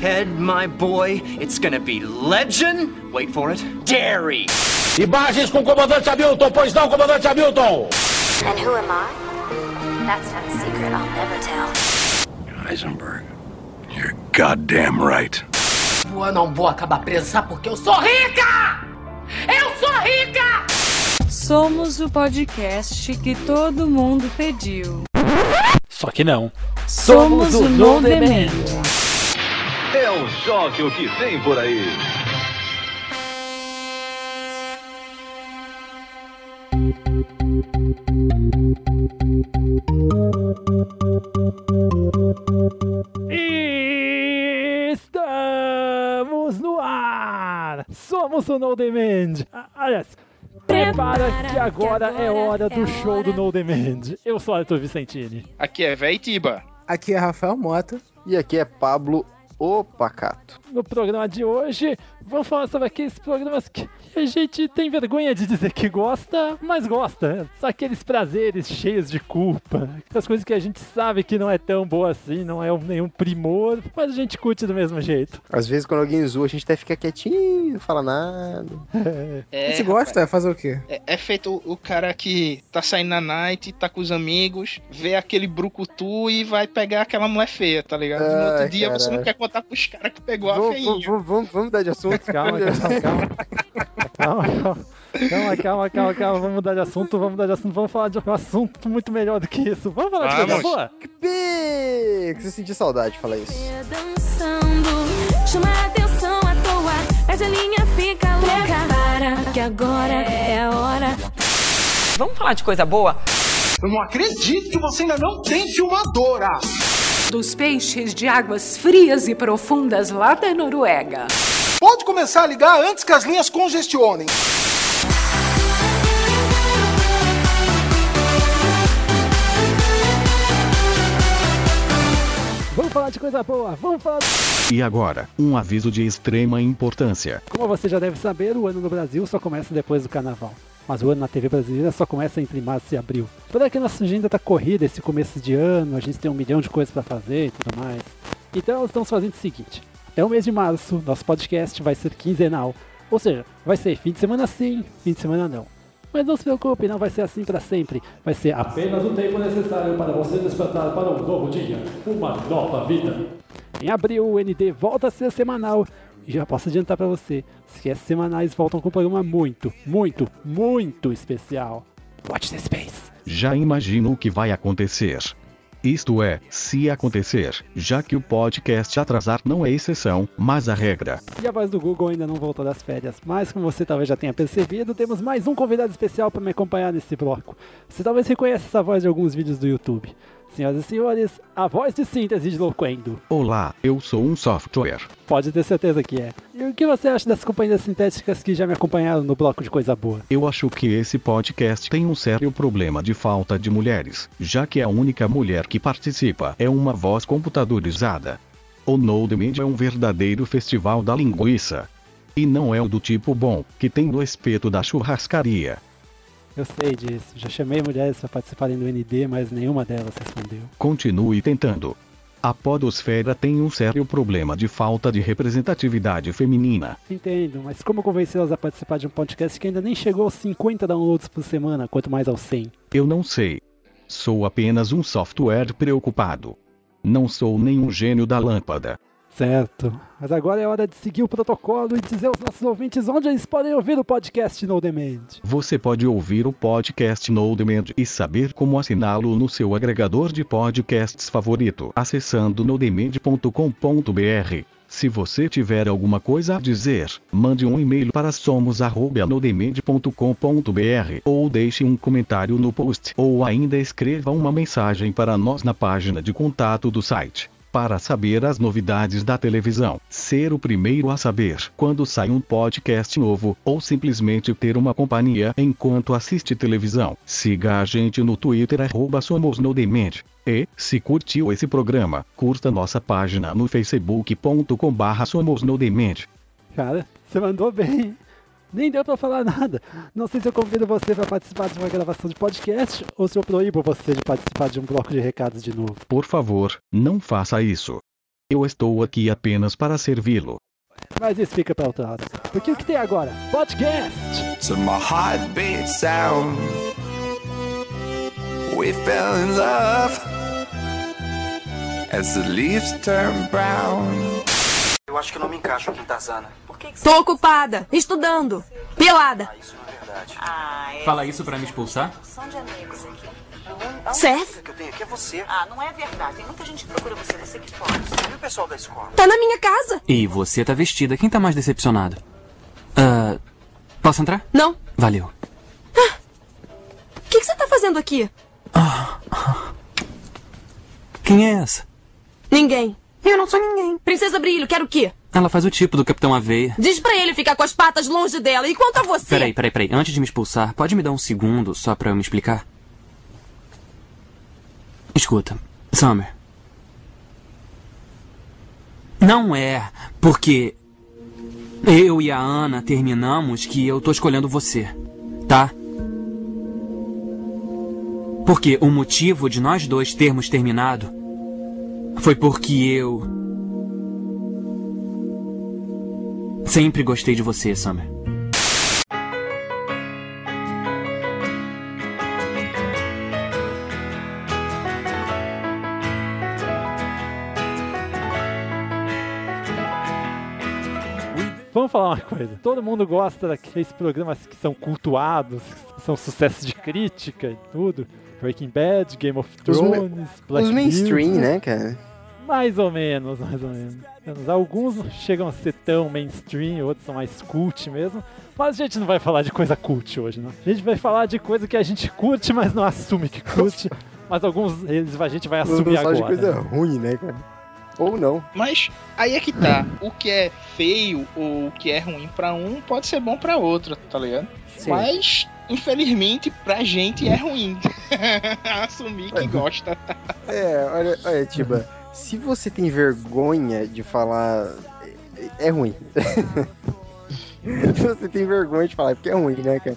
Ted, my boy, it's gonna be legend. Wait for it. Dairy. Imagens com o comandante Hamilton, pois não, comandante Hamilton! And who am I? That's not a secret I'll never tell. Heisenberg, you're goddamn right. Eu não vou acabar presa, porque eu sou rica! Eu sou rica! Somos o podcast que todo mundo pediu. Só que não. Somos, o No Demand. É um choque o que vem por aí. Estamos no ar! Somos o No Demand! Ah, Aliás, prepara que agora é hora do show do No Demand. Eu sou Arthur Vicentini. Aqui é Véi Tiba. Aqui é Rafael Mota. E aqui é Pablo Opacato. No programa de hoje, vamos falar sobre aqueles programas que a gente tem vergonha de dizer que gosta, mas gosta. Só aqueles prazeres cheios de culpa. Aquelas coisas que a gente sabe que não é tão boa assim, não é nenhum primor, mas a gente curte do mesmo jeito. Às vezes quando alguém zoa, a gente até fica quietinho, não fala nada. É, a gente gosta? Rapaz, fazer o quê? É, é, feito o cara que tá saindo na night, tá com os amigos, vê aquele brucutu e vai pegar aquela mulher feia, tá ligado? Ah, no outro dia cara. você não quer contar pros caras que pegou a feinha. Vamos, vamos, vamos mudar de assunto. calma, calma, calma. Calma, calma. Calma, calma, calma, calma. Vamos mudar de assunto, vamos mudar de assunto. Vamos falar de um assunto muito melhor do que isso. Vamos falar de coisa boa? Que você sentir saudade, fala isso. Dançando, chama a atenção à toa, mas a linha fica louca. Para, que agora é a hora. Vamos falar de coisa boa? Eu não acredito que você ainda não tem filmadora! Dos peixes de águas frias e profundas lá da Noruega. Pode começar a ligar antes que as linhas congestionem. Vamos falar de coisa boa, vamos falar. E agora, um aviso de extrema importância. Como você já deve saber, o ano no Brasil só começa depois do carnaval. Mas o ano na TV brasileira só começa entre março e abril. Toda que nossa agenda tá corrida esse começo de ano, a gente tem um milhão de coisas para fazer e tudo mais. Então estamos fazendo o seguinte: até o mês de março, nosso podcast vai ser quinzenal. Ou seja, vai ser fim de semana sim, fim de semana não. Mas não se preocupe, não vai ser assim para sempre. Vai ser apenas o tempo necessário para você despertar para um novo dia, uma nova vida. Em abril, o ND volta a ser semanal. E já posso adiantar para você, se as semanais voltam com um programa muito, muito, muito especial. Watch the space. Já imagino o que vai acontecer. Isto é, se acontecer, já que o podcast atrasar não é exceção, mas a regra. E a voz do Google ainda não voltou das férias, mas como você talvez já tenha percebido, temos mais um convidado especial para me acompanhar nesse bloco. Você talvez reconheça essa voz de alguns vídeos do YouTube. Senhoras e senhores, a voz de síntese de Loquendo. Olá, eu sou um software. Pode ter certeza que é. E o que você acha das companhias sintéticas que já me acompanharam no bloco de coisa boa? Eu acho que esse podcast tem um sério problema de falta de mulheres, já que a única mulher que participa é uma voz computadorizada. O No Demand é um verdadeiro festival da linguiça. E não é o do tipo bom, que tem do espeto da churrascaria. Eu sei disso. Já chamei mulheres para participarem do ND, mas nenhuma delas respondeu. Continue tentando. A podosfera tem um sério problema de falta de representatividade feminina. Entendo, mas como convencê-las a participar de um podcast que ainda nem chegou aos 50 downloads por semana, quanto mais aos 100? Eu não sei. Sou apenas um software preocupado. Não sou nenhum gênio da lâmpada. Certo. Mas agora é hora de seguir o protocolo e dizer aos nossos ouvintes onde eles podem ouvir o podcast No Demand. Você pode ouvir o podcast No Demand e saber como assiná-lo no seu agregador de podcasts favorito acessando nodemand.com.br. Se você tiver alguma coisa a dizer, mande um e-mail para somos@nodemand.com.br ou deixe um comentário no post ou ainda escreva uma mensagem para nós na página de contato do site para saber as novidades da televisão, ser o primeiro a saber quando sai um podcast novo, ou simplesmente ter uma companhia enquanto assiste televisão. Siga a gente no Twitter arroba Somos no Demand. E, se curtiu esse programa, curta nossa página no facebook.com barra Somos no Demand. Cara, você mandou bem. Nem deu pra falar nada. Não sei se eu convido você para participar de uma gravação de podcast ou se eu proíbo você de participar de um bloco de recados de novo. Por favor, não faça isso. Eu estou aqui apenas para servi-lo. Mas isso fica pra outra hora. Porque o que tem agora? Podcast! To my heartbeat sound We fell in love As the leaves turn brown Eu acho que eu não me encaixo aqui em Tarzana. Por que, que Tô ocupada, estudando, pelada. isso não é verdade? Ah, é. Fala isso pra me expulsar? São de amigos aqui. Serve? O que eu tenho aqui é você. Ah, não é verdade. Tem muita gente que procura você. Você que pode. E o pessoal da escola? Tá na minha casa. E você tá vestida. Quem tá mais decepcionado? Ah. posso entrar? Não. Valeu. O que, que você tá fazendo aqui? Quem é essa? Ninguém. Eu não sou ninguém. Princesa Brilho, quero o quê? Ela faz o tipo do Capitão Aveia. Diz pra ele ficar com as patas longe dela. E quanto a você? Peraí, peraí, peraí. Antes de me expulsar, pode me dar um segundo só pra eu me explicar? Escuta, Summer. Não é porque eu e a Ana terminamos que eu tô escolhendo você, tá? Porque o motivo de nós dois termos terminado foi porque eu. Sempre gostei de você, Summer. Vamos falar uma coisa. Todo mundo gosta daqueles programas que são cultuados, que são sucesso de crítica e tudo. Breaking Bad, Game of Os Thrones, Black Os mainstream, né, cara? Mais ou menos, mais ou menos. Alguns não chegam a ser tão mainstream, outros são mais cult mesmo. Mas a gente não vai falar de coisa cult hoje, não. A gente vai falar de coisa que a gente curte, mas não assume que curte. mas alguns eles a gente vai assumir falar de agora. coisa ruim, né, cara? Ou não. Mas aí é que tá. O que é feio ou o que é ruim pra um pode ser bom pra outro, tá ligado? Sim. Mas, infelizmente, pra gente é ruim. Assumir que gosta. É, olha, olha, Tiba, se você tem vergonha de falar. É é ruim. se você tem vergonha de falar, é porque é ruim, né, cara?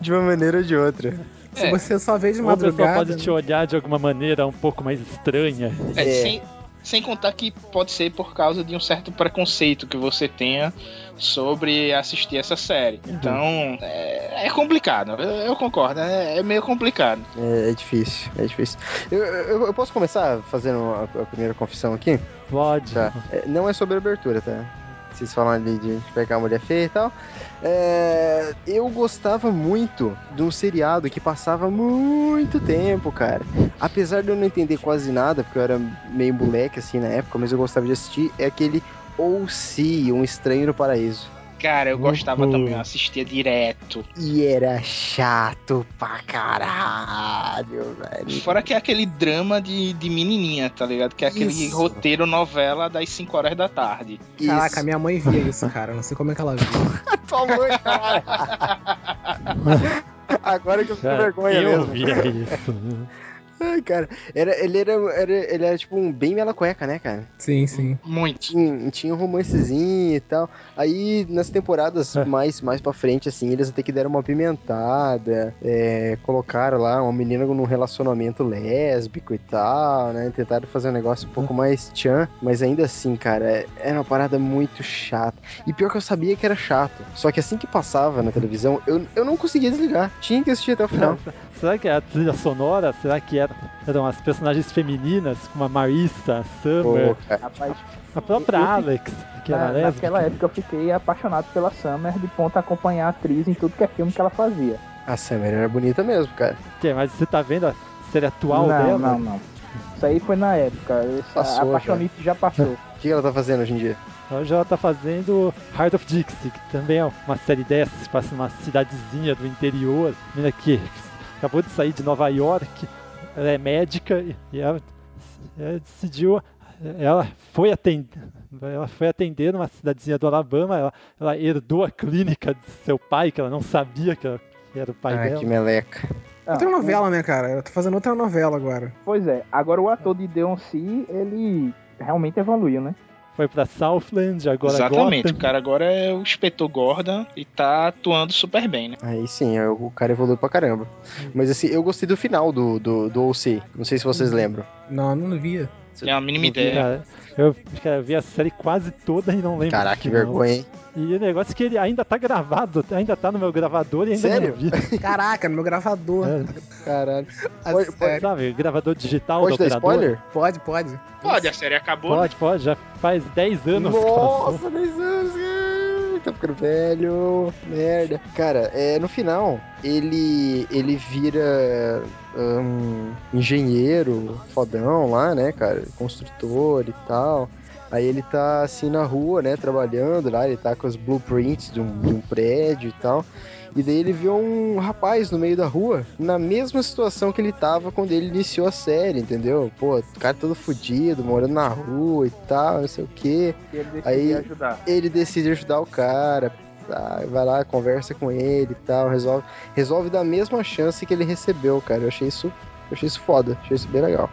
De uma maneira ou de outra. Se você só vê de Ou a pessoa madrugada. pode te olhar de alguma maneira um pouco mais estranha. É, Sem, sem contar que pode ser por causa de um certo preconceito que você tenha sobre assistir essa série. Então, é, é complicado. Eu, eu concordo, é, é meio complicado. É, é difícil, é difícil. Eu, eu, eu posso começar fazendo a, a primeira confissão aqui? Pode. Tá. É, não é sobre abertura, tá? Vocês ali de pegar a mulher feia e tal. É, eu gostava muito de um seriado que passava muito tempo, cara. Apesar de eu não entender quase nada, porque eu era meio moleque assim na época, mas eu gostava de assistir, é aquele O.C., Um Estranho no Paraíso. Cara, eu gostava Uhum. também, eu assistia direto. E era chato pra caralho, velho. Fora que é aquele drama de, de menininha, tá ligado? Que é aquele Isso. roteiro novela das 5 horas da tarde. Caraca, minha mãe via isso, cara. Não sei como é que ela viu. Tua mãe, cara. Agora que eu fico vergonha eu mesmo. via isso. Ai, cara, era, ele era, era, ele era tipo um bem mela cueca, né, cara? Sim, sim. Muito. Tinha, tinha um romancezinho e tal. Aí, nas temporadas mais, mais pra frente, assim, eles até que deram uma pimentada, é, colocaram lá uma menina num relacionamento lésbico e tal, né? Tentaram fazer um negócio um pouco mais tchan, mas ainda assim, cara, era uma parada muito chata. E pior que eu sabia que era chato. Só que assim que passava na televisão, eu, eu não conseguia desligar. Tinha que assistir até o final. Será que é a trilha sonora? Será que era, eram as personagens femininas, como a Marissa, a Summer, Pô, cara. Rapaz, a própria eu- eu- Alex, que era na, lésbica? naquela época eu fiquei apaixonado pela Summer de ponto a acompanhar a atriz em tudo que é filme que ela fazia. A Summer era bonita mesmo, cara. Que, mas você tá vendo a série atual não, dela? não, não. Isso aí foi na época. Passou, a apaixonite já passou. O que ela tá fazendo hoje em dia? Hoje ela tá fazendo Heart of Dixie, que também é uma série dessas, que passa numa cidadezinha do interior. Menina que acabou de sair de Nova York, ela é médica e- ela, ela decidiu. Ela foi atender, ela foi atender numa cidadezinha do Alabama, ela, ela herdou a clínica de seu pai, que ela não sabia que, ela- que era o pai Ai, dela. que meleca. Outra novela, né, cara? Eu tô fazendo outra novela agora. Pois é, agora o ator de Deoncy, ele realmente evoluiu, né? Foi pra Southland, agora Exatamente, Gotham. o cara agora é o inspetor Gordon e tá atuando super bem, né? Aí sim, aí o cara evoluiu pra caramba. Mas assim, eu gostei do final do, do, do OC. Não sei se vocês lembram. Não, não via. Tem a mínima ideia. Cara, eu, cara, vi a série quase toda e não lembro. Caraca, que vergonha, hein? E o negócio é que ele ainda tá gravado, ainda tá no meu gravador e ainda Sério? não vi. Caraca, no meu gravador. Caralho. Pode, pode- Sabe, gravador digital Pode do operador? spoiler? Pode, pode. Pode, a série acabou. né? Pode, pode, já faz 10 anos que passou. Nossa, 10 anos, cara. Tá ficando velho. Merda. Cara, é, no final, ele, ele vira um engenheiro fodão lá, né, cara? Construtor e tal. Aí ele tá assim na rua, né, trabalhando lá, ele tá com os blueprints de um, de um prédio e tal. E daí ele viu um rapaz no meio da rua, na mesma situação que ele tava quando ele iniciou a série, entendeu? Pô, o cara todo fudido, morando na rua e tal, não sei o quê. E ele decide Aí ajudar. ele decide ajudar o cara, tá? vai lá, conversa com ele e tal, resolve, resolve dar a mesma chance que ele recebeu, cara. Eu achei isso, eu achei isso foda, achei isso bem legal.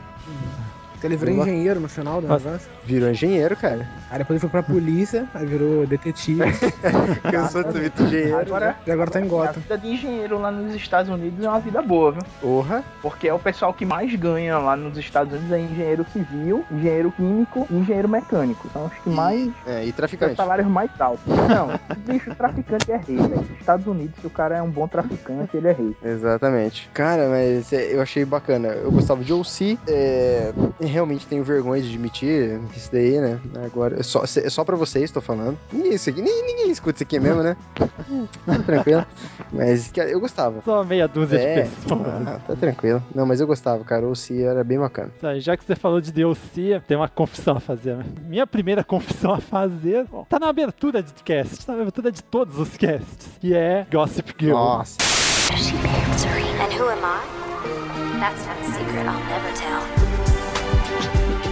Ele virou engenheiro no final do negócio. Virou engenheiro, cara. Aí depois ele foi pra polícia, aí virou detetive. Cansou de ser engenheiro. Agora, E agora tá em a Gotham. vida de engenheiro lá nos Estados Unidos é uma vida boa, viu? Porra. Porque é o pessoal que mais ganha lá nos Estados Unidos é engenheiro civil, engenheiro químico e engenheiro mecânico. São os que mais É, e traficante. salários mais altos. Não, bicho, traficante é rei, velho. Nos Estados Unidos, se o cara é um bom traficante, ele é rei. Exatamente. Cara, mas é, eu achei bacana. Eu gostava de OC. É, realmente tenho vergonha de admitir isso daí, né? Agora, é só, é só pra vocês, tô falando. Ninguém, isso aqui, nem, ninguém escuta isso aqui mesmo, né? Tá tranquilo. Mas, cara, eu gostava. Só meia dúzia É, de pessoas. ah, tá tranquilo. Não, mas eu gostava, cara. O OC era bem bacana. Tá, já que você falou de DLC, tem uma confissão a fazer. né? Minha primeira confissão a fazer tá na abertura de cast, tá na abertura de todos os casts, que é Gossip Girl. Nossa. And who am I? That's not a secret I'll never tell.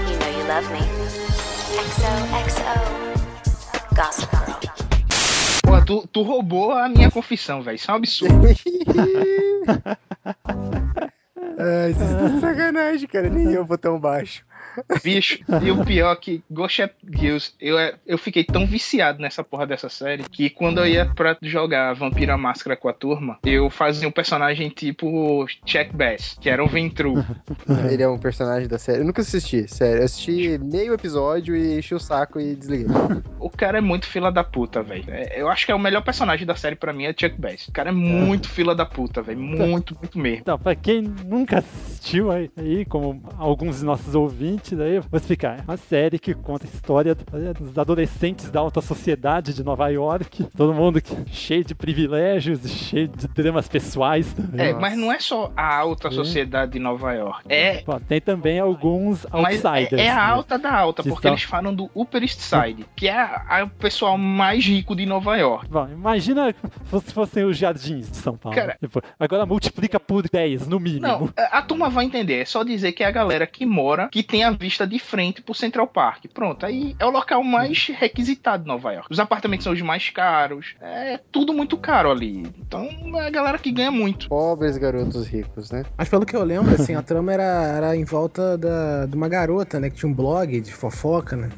You know you love me. XOXO. Gossip. Pô, tu, tu roubou a minha confissão, velho. Isso é um absurdo. Ai, isso é de sacanagem, cara. Nem eu vou tão baixo. Bicho, e o pior é que Ghost Girls, eu, eu fiquei tão viciado nessa porra dessa série que quando eu ia pra jogar Vampira Máscara com a turma, eu fazia um personagem tipo Chuck Bass, que era o Ventru. Ele é um personagem da série. Eu nunca assisti, sério. Eu assisti meio episódio e enchi o saco e desliguei. O cara é muito fila da puta, velho. É, Eu acho que é o melhor personagem da série pra mim é Chuck Bass. O cara é muito fila da puta, velho. Muito, muito mesmo. Então, pra quem nunca assistiu aí, aí, como alguns de nossos ouvintes, aí, eu vou explicar. É uma série que conta a história dos adolescentes da alta sociedade de Nova York. Todo mundo que- cheio de privilégios cheio de dramas pessoais também. É, mas não é só a alta sociedade de Nova York. É, Bom, tem também alguns mas outsiders. é, é a né? alta da alta, Que porque eles falam do Upper East Side, que é a- a- o pessoal mais rico de Nova York. Bom, imagina se fossem os jardins de São Paulo. Cara- Tipo, agora multiplica por 10, no mínimo. Não, a a turma vai entender. É só dizer que é a galera que mora, que tem a vista de frente pro Central Park. Pronto, aí é o local mais requisitado de Nova York. Os apartamentos são os mais caros. É tudo muito caro ali. Então é a galera que ganha muito. Pobres garotos ricos, né? Mas pelo que eu lembro, assim, a trama era, era em volta da, de uma garota, né? Que tinha um blog de fofoca, né?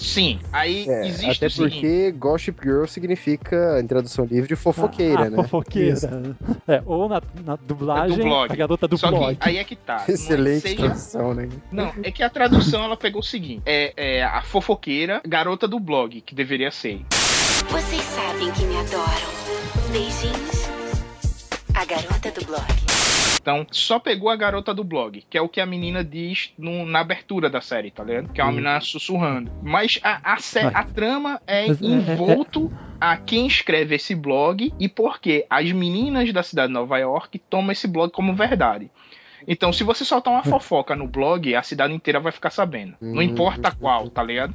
Sim, aí É, existe até o seguinte. porque Gossip Girl significa, em tradução livre, fofoqueira, ah, né? Fofoqueira. É, ou na, na dublagem, do blog. a garota do Só blog. que aí é que tá. Não Excelente seja- tradução, né? Não, é que a tradução ela pegou o seguinte: é, é a fofoqueira, garota do blog, que deveria ser. Vocês sabem que me adoram. Beijinhos. A garota do blog. Então, só pegou a garota do blog, que é o que a menina diz no- na abertura da série, tá ligado? Que é uma Hum. menina sussurrando. Mas a, a, a trama é Mas é- envolto a quem escreve esse blog e porque as meninas da cidade de Nova York tomam esse blog como verdade. Então, se você soltar uma fofoca no blog, a cidade inteira vai ficar sabendo. Não Hum. importa qual, tá ligado?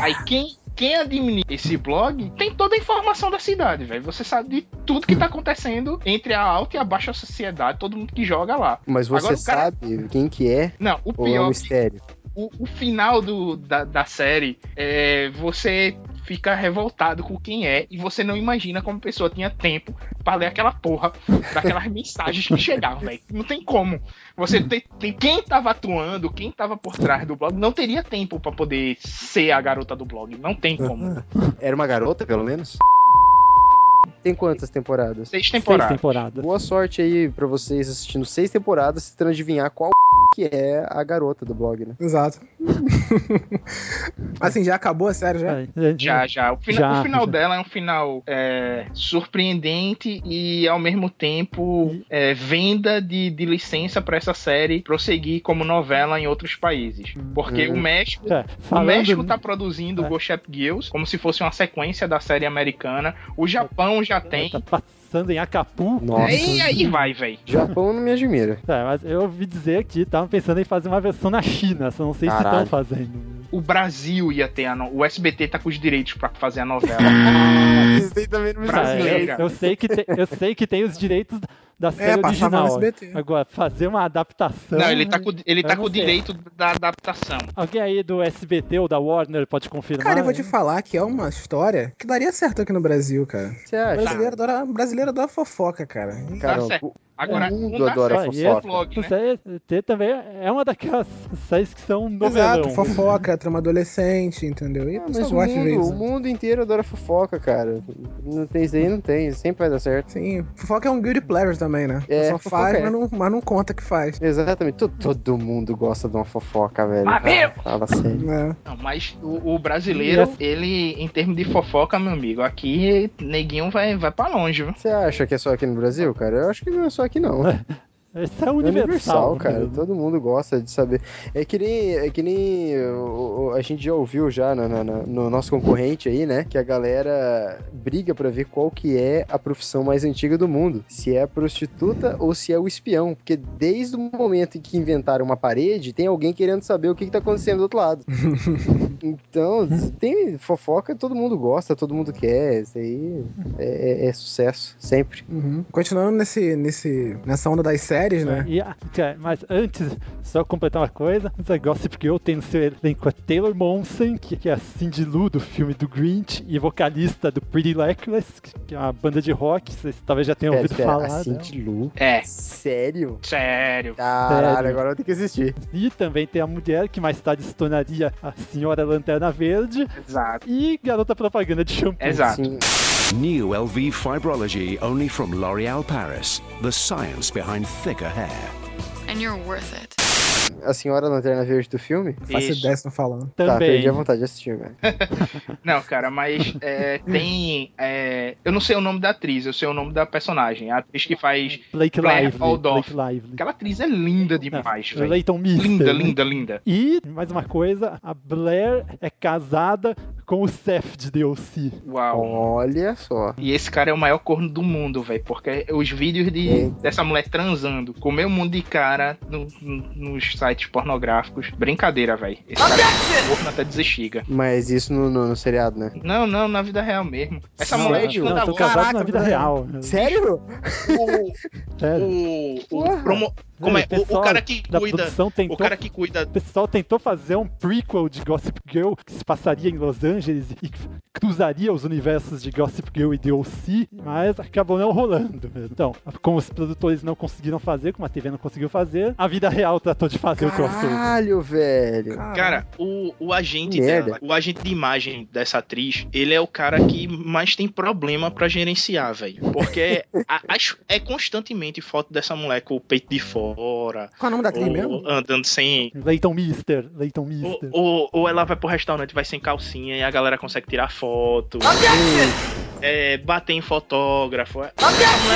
Aí quem, quem administra esse blog tem toda a informação da cidade, velho. Você sabe de tudo que tá acontecendo entre a alta e a baixa sociedade, todo mundo que joga lá. Mas você Agora, cara- sabe quem que é? Não, o é um pior é que mistério? o, o final do, da, da série é você fica revoltado com quem é e você não imagina como a pessoa tinha tempo pra ler aquela porra daquelas mensagens que chegavam, velho. Não tem como. Você tem, tem quem tava atuando, quem tava por trás do blog, não teria tempo pra poder ser a garota do blog. Não tem como. Era uma garota, pelo menos? Tem quantas temporadas? Seis temporadas. Seis temporadas. Boa sorte aí pra vocês assistindo seis temporadas, tentando adivinhar qual que é a garota do blog, né? Exato. assim, já acabou a série já? Já, já. O, fina- Já, o final já. dela é um final é, surpreendente e, ao mesmo tempo, é, venda de, de licença pra essa série prosseguir como novela em outros países. Porque Hum. o México, É, o falando- México tá produzindo Ghost Ship Girls como se fosse uma sequência da série americana. O Japão já tem. Tá passando em Acapulco. Aí, aí vai, velho. Japão não me admira. É, mas eu ouvi dizer que estavam pensando em fazer uma versão na China, só não sei se Caralho. estão fazendo. O Brasil ia ter a no... O SBT tá com os direitos pra fazer a novela. Isso aí também não me Brasileira. É, eu, sei que tem, eu sei que tem os direitos da série no original. SBT. Agora, fazer uma adaptação. Não, ele tá com, ele tá com o direito da adaptação. Alguém aí do SBT ou da Warner pode confirmar? Cara, eu vou te falar que é uma história que daria certo aqui no Brasil, cara. Você acha? Brasileiro adora, brasileiro adora fofoca, cara. Cara, Tá certo. o- Agora, o mundo adora certo E fofoca. esse né? Isso aí ter também é uma daquelas séries que são novelão. Exato, fofoca, trama adolescente, entendeu? E Ah, mas o mundo, o mundo inteiro adora fofoca, cara. Não tem isso aí, não tem. Sempre vai dar certo. Sim, fofoca é um guilty pleasure também, né? É, Só faz, é. mas, não, mas não conta que faz. Exatamente. Todo, todo mundo gosta de uma fofoca, velho. Mas, meu! Fala sério. É. Não, mas o, o brasileiro, Yes. ele, em termos de fofoca, meu amigo, aqui neguinho vai, vai pra longe, viu? Você acha que é só aqui no Brasil, cara? Eu acho que não é só aqui, não. Esse é É universal. universal, cara. né? Todo mundo gosta de saber. É que nem, é que nem a gente já ouviu já na- na- na- no nosso concorrente aí, né? Que a galera briga pra ver qual que é a profissão mais antiga do mundo. Se é a prostituta ou se é o espião. Porque desde o momento em que inventaram uma parede, tem alguém querendo saber o que, que tá acontecendo do outro lado. então, tem fofoca, todo mundo gosta, todo mundo quer. Isso aí é, é- é sucesso, sempre. Uhum. Continuando nesse, nesse, nessa onda das séries, né? E, cara, mas antes, só completar uma coisa, essa Gossip Girl tem no seu elenco a Taylor Momsen, que, que é a Cindy Lou do filme do Grinch, e vocalista do Pretty Reckless, que, é uma banda de rock, vocês talvez já tenham ouvido pera, falar. a dela. Cindy Lu? É, Sério? sério. Caralho, Sério. agora eu tenho que assistir. E também tem a mulher que mais tarde se tornaria a Senhora Lanterna Verde Exato. e garota propaganda de shampoo. Exato. Sim. New LV Fibrology only from L'Oreal Paris. The science behind thicker hair. And you're worth it. A senhora lanterna verde do filme? Faço ideia se não falando. Tá, Também. perdi a vontade de assistir, velho. Não, cara, mas é, tem. é, eu não sei o nome da atriz, eu sei o nome da personagem. A atriz que faz. Blake Lively. Blake Lively. Aquela atriz é linda demais, velho. Leighton Mister. Linda, né? linda, linda. E, mais uma coisa, a Blair é casada com o Seth de DLC. Uau. Olha só. E esse cara é o maior corno do mundo, velho. Porque os vídeos de, dessa mulher transando com o meu mundo de cara no- no- nos sites pornográficos. Brincadeira, velho. Esse cara é corno até desexiga. Mas isso no, no, no seriado, né? Não, não, na vida real mesmo. Essa Não, mulher é não, são escandalosa. casados na vida real. Sério? Sério. O, o, Porra. promo- como é? O O, cara que da cuida. produção tentou- O cara que cuida O pessoal tentou fazer um prequel de Gossip Girl que se passaria em Los Angeles e cruzaria os universos de Gossip Girl e DLC, mas acabou não rolando. Então, como os produtores não conseguiram fazer, como a TV não conseguiu fazer, a vida real tratou de fazer o crossover. Caralho, velho. Cara, o, o agente dela, o agente de imagem dessa atriz, ele é o cara que mais tem problema pra gerenciar, velho. Porque a- as- é constantemente foto dessa mulher com o peito de fora. Qual é o nome da atriz ou mesmo? Andando sem. Leighton Mister, Leighton Ou, Mister. ou, ou ela vai pro restaurante, vai sem calcinha e a galera consegue tirar foto. É, bater em fotógrafo. Mulher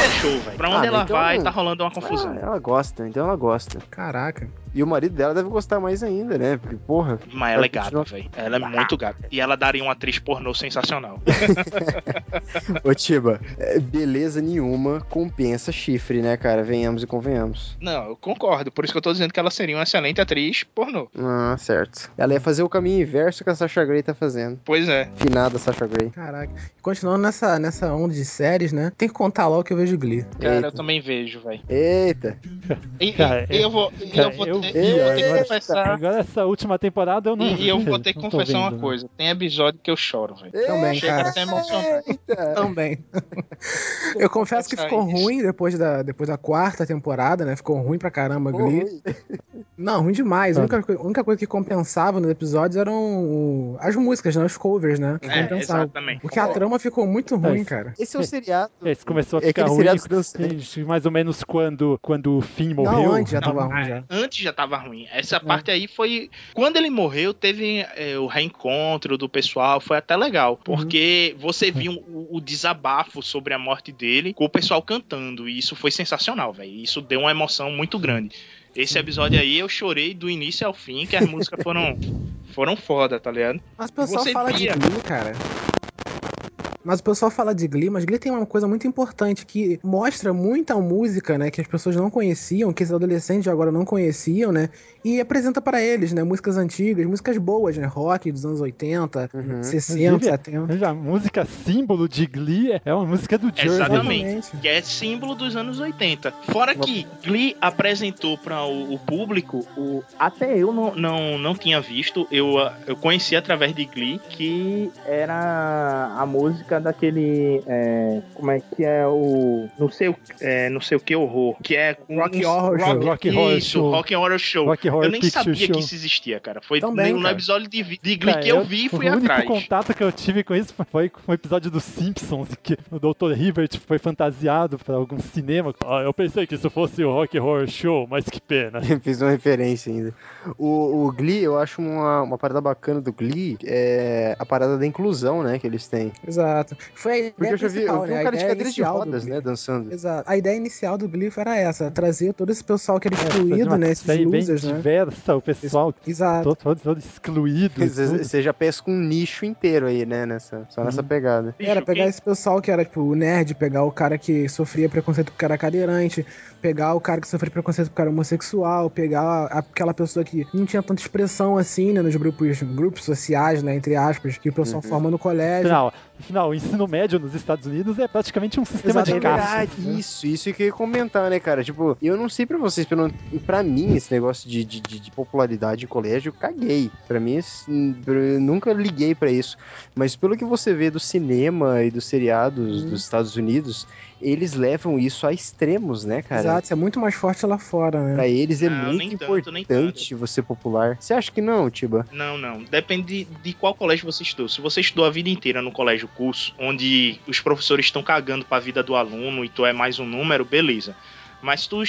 é show, velho. Pra onde Ah, ela então- vai, tá rolando uma confusão. Ah, ela gosta, então ela gosta. Caraca. E o marido dela deve gostar mais ainda, né? Porque, porra. Mas ela é gata, velho. Ela é muito gata. E ela daria uma atriz pornô sensacional. Ô, Tiba, é, beleza nenhuma compensa chifre, né, cara? Venhamos e convenhamos. Não, eu concordo. Por isso que eu tô dizendo que ela seria uma excelente atriz pornô. Ah, certo. Ela ia fazer o caminho inverso que a Sasha Grey tá fazendo. Pois é. Finada Sasha Grey. Caraca. Continuando nessa, nessa onda de séries, né? Tem que contar logo que eu vejo Glee. Cara, Eita. eu também vejo, velho. Eita. E, Cara, e- eu vou, cara, eu vou, eu ter- vi. eu vou ter que Agora, confessar. agora essa última temporada eu não E, e eu vi, vou ter que confessar uma vendo, né? coisa: tem episódio que eu choro, velho. Também, Chega cara. a ser emocionante. Também. Eu confesso que ficou isso. ruim depois da, depois da quarta temporada, né? Ficou ruim pra caramba, Glee. Não, ruim demais. A única, a única coisa que compensava nos episódios eram as músicas, né? Os covers, né? Que É, compensavam. exatamente. Porque a trama ficou muito ruim, É, cara. Esse é o seriado. Esse começou a É ficar ruim mais ou menos quando, quando o Finn morreu. Não, antes já tava Não, ruim é, já. Antes já tava ruim. Essa parte aí foi. Quando ele morreu, teve é, o reencontro do pessoal. Foi até legal. Porque você viu o, o desabafo sobre a morte dele com o pessoal cantando. E isso foi sensacional, velho. Isso deu uma emoção muito grande. Esse episódio aí eu chorei do início ao fim, que as músicas foram, foram foda, tá ligado? Mas o pessoal Você fala via- de Glee, cara. Mas o pessoal fala de Glee, mas Glee tem uma coisa muito importante que mostra muita música, né, que as pessoas não conheciam, que os adolescentes agora não conheciam, né, e apresenta pra eles, né, músicas antigas, músicas boas, né, rock dos anos 80, 60, Inclusive, 70. A música símbolo de Glee é uma música do Jersey. Exatamente. Que é símbolo dos anos 80. Fora que Glee apresentou para o, o público, o, até eu não, não, não tinha visto, eu, eu conheci através de Glee, que era a música daquele. é, como é que é o. não sei, o- é, não sei o que horror, que é com Rock Horror Show. Rock Horror isso, Show. Rock Horror Show. Rock Horror eu nem Picture sabia Show. que isso existia, cara. Foi Também, no, no cara. episódio de, de Glee Cara, que eu vi e fui o único atrás. contato que eu tive com isso foi com o episódio dos Simpsons, que o Dr. Hibbert foi fantasiado pra algum cinema. Ah, eu pensei que isso fosse o Rock Horror Show, mas que pena. Fiz uma referência ainda. O, o Glee, eu acho uma, uma parada bacana do Glee, é a parada da inclusão, né, que eles têm. Exato. Foi a ideia Porque eu já vi, principal, eu vi né, um cara de cadeira de inicial do rodas, né, dançando. Exato. A ideia inicial do Glee era essa, trazer todo esse pessoal que era Fazer excluído, uma né, esses série bem losers, né. diversa, o pessoal Exato. todo, todo, todo excluído. Você já pesca um nicho inteiro aí, né, nessa, só nessa pegada. Era pegar esse pessoal que era, tipo, o nerd, pegar o cara que sofria preconceito porque era cadeirante, pegar o cara que sofria preconceito porque era homossexual, pegar aquela pessoa que não tinha tanta expressão assim, né, nos grupos, grupos sociais, né, entre aspas, que o pessoal Uhum. forma no colégio. Afinal, afinal, o ensino médio nos Estados Unidos é praticamente um sistema de castas. verdade, isso, isso que eu ia comentar, né, cara? Tipo, eu não sei pra vocês, pelo, pra mim, esse negócio de, de, de- de popularidade de colégio, eu caguei. Pra mim, eu nunca liguei pra isso. Mas pelo que você vê do cinema e dos seriados Uhum. dos Estados Unidos, eles levam isso a extremos, né, cara? Exato, isso é muito mais forte lá fora, né. Pra eles é Não, nem muito tanto, nem importante você popular. Você acha que não, Tiba? Não, não. Depende de, de qual colégio você estudou. Se você estudou a vida inteira no colégio curso, onde os professores estão cagando pra vida do aluno e tu é mais um número, beleza. Mas se tu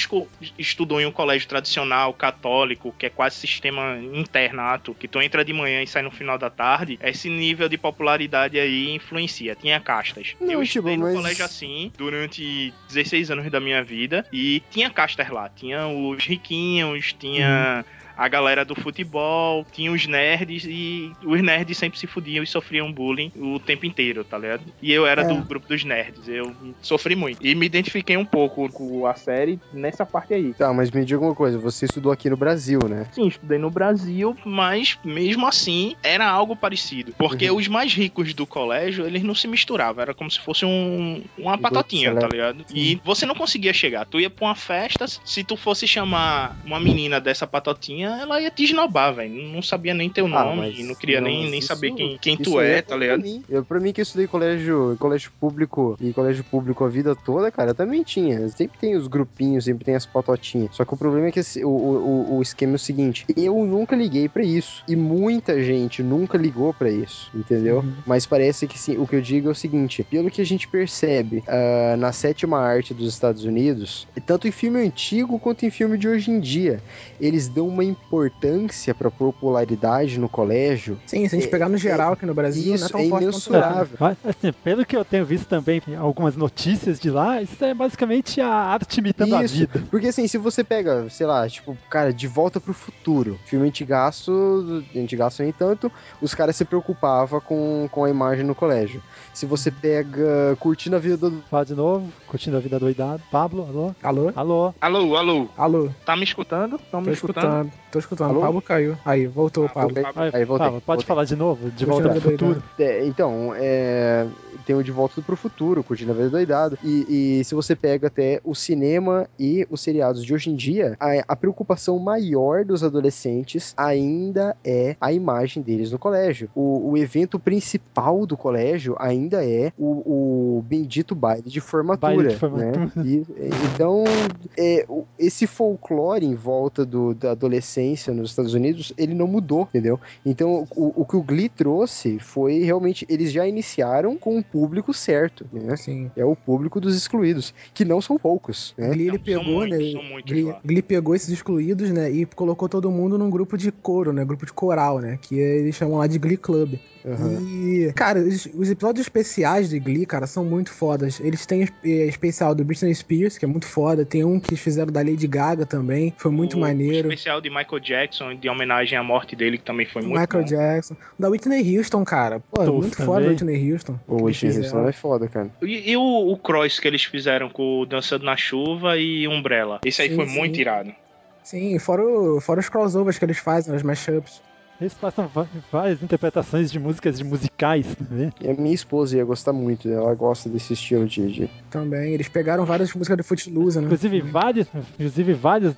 estudou em um colégio tradicional, católico, que é quase sistema internato, que tu entra de manhã e sai no final da tarde, esse nível de popularidade aí influencia. Tinha castas. Não, Eu tipo, estudei no mas- colégio assim durante 16 anos da minha vida e tinha castas lá. Tinha os riquinhos, tinha a galera do futebol, tinha os nerds e os nerds sempre se fudiam e sofriam bullying o tempo inteiro, tá ligado? E eu era É. do grupo dos nerds, eu sofri muito. E me identifiquei um pouco Com a série nessa parte aí. Tá, mas me diga uma coisa, você estudou aqui no Brasil, né? Sim, estudei no Brasil, mas mesmo assim era algo parecido. Porque Uhum. os mais ricos do colégio, eles não se misturavam. Era como se fosse um, uma patotinha, tá ligado? E você não conseguia chegar. Tu ia pra uma festa, se tu fosse chamar uma menina dessa patotinha, ela ia te esnobar, velho. Não sabia nem teu Ah, nome e não queria não, nem, nem isso- saber quem, quem tu é, é tá ligado? mim. Eu, pra mim que eu estudei em colégio, colégio público e colégio público a vida toda, cara, também tinha. Sempre tem os grupinhos, sempre tem as patotinhas. Só que o problema é que esse- o, o, o esquema é o seguinte: eu nunca liguei pra isso. E muita gente nunca ligou pra isso, entendeu? Mas parece que sim. O que eu digo é o seguinte: pelo que a gente percebe ah, na sétima arte dos Estados Unidos, tanto em filme antigo quanto em filme de hoje em dia, eles dão uma importância pra popularidade no colégio. Sim, se a gente pegar no geral aqui no Brasil, não é Isso tão é imensurável. Mas, assim, pelo que eu tenho visto também algumas notícias de lá, isso é basicamente a arte imitando a Isso, vida. porque assim, se você pega, sei lá, tipo, cara, De Volta pro Futuro, filme antigaço, antigaço nem tanto, os caras se preocupavam com, com a imagem no colégio. Se você pega Curtindo a Vida do... Fala de novo, curtindo a vida doidada. Pablo, alô? Alô? Alô? Alô, alô. Alô? Tá me escutando? Estão me escutando? escutando. Tô escutando, Alô? o Pablo caiu. Aí, voltou o Pablo. Aí, Aí, voltei, Pablo, pode voltei. falar de novo? De volta pro futuro? É, então, é, tem o De Volta pro Futuro, Curtindo a Vida Doidado. E, e se você pega até o cinema e os seriados de hoje em dia, a, a preocupação maior dos adolescentes ainda é a imagem deles no colégio. O, o evento principal do colégio ainda é o, o bendito baile de formatura. Baile de formatura. Né? E, então, é, esse folclore em volta do, da adolescência nos Estados Unidos, ele não mudou, entendeu? Então, o, o que o Glee trouxe foi realmente, eles já iniciaram com o público certo, né? Sim. É o público dos excluídos, que não são poucos, né? Glee, ele São pegou, muitos, né? Glee. Glee pegou esses excluídos, né? E colocou todo mundo num grupo de coro, né? Grupo de coral, né? Que eles chamam lá de Glee Club. Aham. E, cara, os, os episódios especiais de Glee, cara, são muito fodas. Eles têm é, especial do Britney Spears, que é muito foda. Tem um que eles fizeram da Lady Gaga também. Foi muito O- maneiro. O especial de Michael Jackson, de homenagem à morte dele, que também foi muito Michael bom. Jackson. Da Whitney Houston, cara. Pô, Toast muito foda a também. Whitney Houston. O Whitney Houston é foda, cara. E, e o, o cross que eles fizeram com o Dançando na Chuva e Umbrella? Esse aí Sim, foi sim. muito irado. Sim, fora, o- fora os crossovers que eles fazem, os mashups. Eles passam várias interpretações de músicas de musicais, né? E a minha esposa ia gostar muito, ela gosta desse estilo de. de- Também. Eles pegaram várias músicas do Footloose, né? Inclusive vários, inclusive vários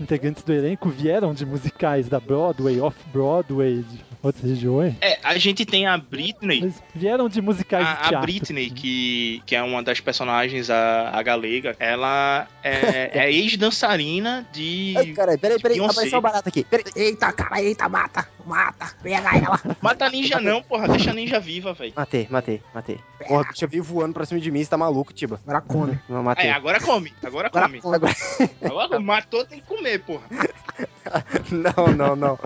integrantes do elenco vieram de musicais da Broadway, Off-Broadway, de outras regiões. É, a gente tem a Britney. Eles vieram de musicais de A, a teatro. Britney, que, que é uma das personagens, a, a galega, ela é, é ex-dançarina de. Ai, caralho, peraí, peraí, apareceu um barato aqui. Peraí. Eita, cara, eita, mata, mata, pega ela. Mata a ninja não, porra, deixa a ninja viva, velho. Matei, matei, matei. Porra, bicha veio voando pra cima de mim, você tá maluco, Tiba. Agora come. Não, matei. É, agora come, agora Agora come. come. Agora- Agora matou, tem que comer, porra. Não, não, não.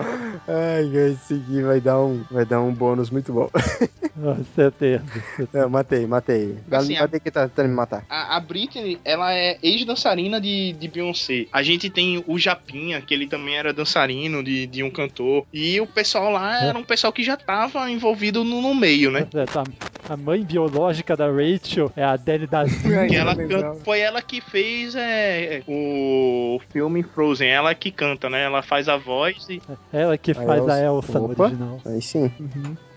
Ai, esse aqui vai dar um, vai dar um bônus muito bom. Ah, certeza. Não, matei, matei. Assim, a- matei que tá tentando me matar. A, a Britney, ela é ex-dançarina de, de Beyoncé. A gente tem o Japinha, que ele também era dançarino de, de um cantor. E o pessoal lá era um pessoal que já tava envolvido no, no meio, né? É, tá. A mãe biológica da Rachel é a Adele. Que ela canta- foi ela que fez é, o filme Frozen, ela que canta, né? Ela faz a voz e. Ela que faz a Elsa no Opa. original. Aí sim.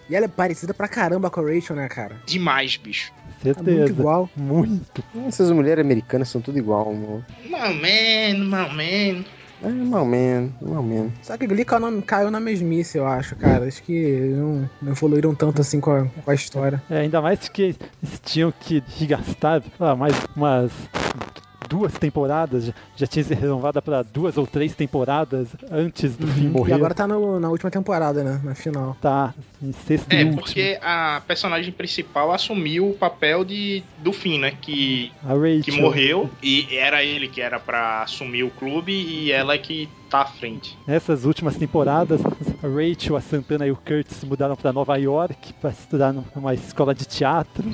E ela é parecida pra caramba com a Rachel, né, cara? Demais, bicho. Certeza. muito igual. Muito. Essas mulheres americanas são tudo igual, amor. Mal man, mal man. É, mal menos, mal menos. Só que Glee caiu na, caiu na mesmice, eu acho, cara. Acho que não, não evoluíram tanto assim com a, com a história. É, ainda mais que eles tinham que gastar ah, mais umas duas temporadas, já, tinha sido renovada para duas ou três temporadas antes do fim morrer. E agora tá no- na última temporada, né? Na final. Tá em sexto e É, porque a personagem principal assumiu o papel de do fim, né? Que, que morreu e era ele que era pra assumir o clube e ela é que tá à frente. Nessas últimas temporadas, a Rachel, a Santana e o Kurt se mudaram para Nova York para estudar numa escola de teatro.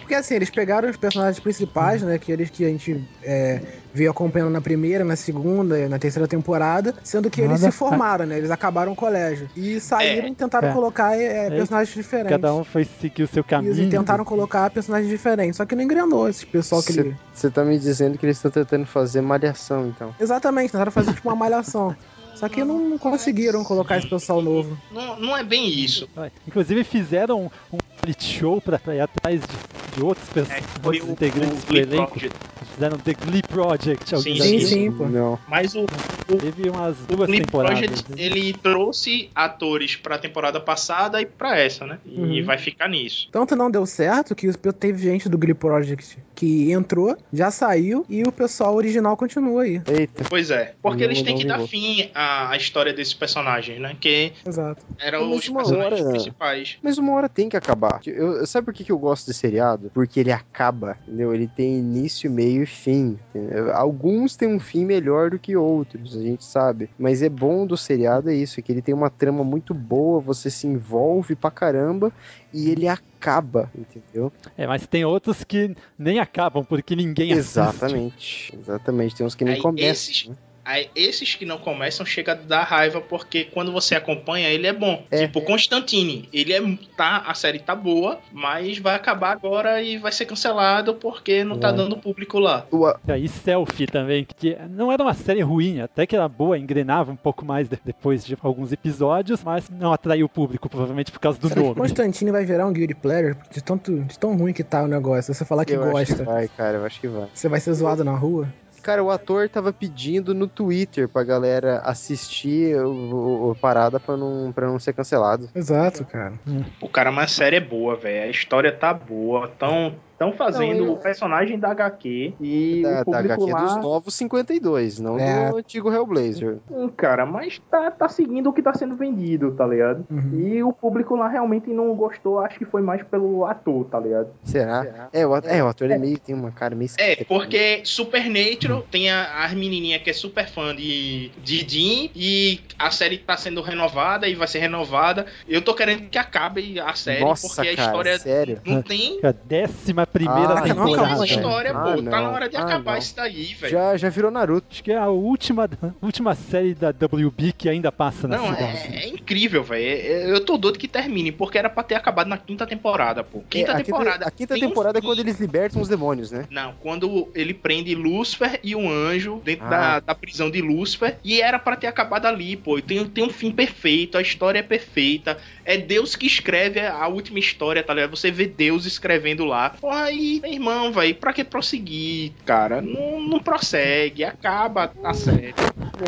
Porque assim, eles pegaram os personagens principais, né? Que eles que a gente é, veio acompanhando na primeira, na segunda, na terceira temporada, sendo que eles Nada- se formaram, né? Eles acabaram o colégio. E saíram e tentaram É. colocar é, É, personagens diferentes. Cada um foi seguir o seu caminho. E tentaram colocar personagens diferentes. Só que não engrenou esse pessoal que ele. Você tá me dizendo que eles estão tentando fazer malhação, então. Exatamente, tentaram fazer tipo uma malhação. Só que não conseguiram colocar esse pessoal novo. Não, não é bem isso. Inclusive fizeram um reality show pra, ir atrás de, de outros, pers- É, foi outros o- integrantes o do Glee elenco. Project. Fizeram The Glee Project. Sim, sim, sim, pô. Não. Mas o, Teve umas o duas Glee temporadas. Project, ele trouxe atores pra temporada passada e pra essa, né? E Uhum. vai ficar nisso. Tanto não deu certo que teve gente do Glee Project que entrou, já saiu e o pessoal original continua aí. Eita. Pois é, porque Não, eles têm que dar fim à, à história desses personagens, né? Que Exato. eram os personagens hora- principais. Mas uma hora tem que acabar. Eu, sabe por que, que eu gosto de seriado? Porque ele acaba, entendeu? Ele tem início, meio e fim. entendeu? Alguns têm um fim melhor do que outros, a gente sabe. Mas é bom do seriado é isso, é que ele tem uma trama muito boa, você se envolve pra caramba e ele acaba, entendeu? É, mas tem outros que nem acabam, porque ninguém assiste. Exatamente. Exatamente. Tem uns que nem Aí, começam. esses, né? Aí, esses que não começam chega a dar raiva porque quando você acompanha ele é bom. Tipo Constantine, ele é tá a série tá boa, mas vai acabar agora e vai ser cancelado porque não tá Vai. dando público lá. E aí, Selfie também, que não era uma série ruim, até que era boa, engrenava um pouco mais de- depois de alguns episódios, mas não atraiu o público, provavelmente por causa do Será nome. Constantine vai virar um guilty pleasure de, tanto, de tão ruim que tá o negócio? Você falar que eu acho gosta, que vai, cara, eu acho que vai. você vai ser zoado na rua? Cara, o ator tava pedindo no Twitter pra galera assistir o, o- o parada pra não, pra não ser cancelado. Exato, cara. O cara, mas a série é boa, velho. A história tá boa. Tão, tão fazendo Não, o personagem da HQ e Da, o da público HQ lá... dos novos 52, não É. do antigo Hellblazer. Hum, cara, mas tá, tá seguindo o que tá sendo vendido, tá ligado? E o público lá realmente não gostou, acho que foi mais pelo ator, tá ligado? Será? É, o, é, o ator é meio, tem uma cara meio É, porque Supernatural tem a, as menininhas que é super fã de, de Dean e a série tá sendo renovada e vai ser renovada. Eu tô querendo que acabe a série Nossa, porque a cara, história sério? não tem. A décima primeira Ah, Não não, temporada. uma história, Ah, pô. Tá não. na hora de Ah, acabar não. isso daí, velho. Já, já virou Naruto. Acho que é a última, última série da WB que ainda passa na Não, cidade. é, é incrível, velho. É- é- Eu tô doido que termine, porque era pra ter acabado na quinta temporada, pô. Quinta É, a temporada. A quinta tem um temporada é quando eles libertam os demônios, né? Não, quando ele prende Lúcifer e um anjo dentro Ah. da, da prisão de Lúcifer, e era pra ter acabado ali, pô. Tem, tem um fim perfeito, a história é perfeita. É Deus que escreve a última história, tá ligado? Você vê Deus escrevendo lá. Pô, aí, meu irmão, velho, pra que prosseguir, cara? Não, não prossegue, acaba a série.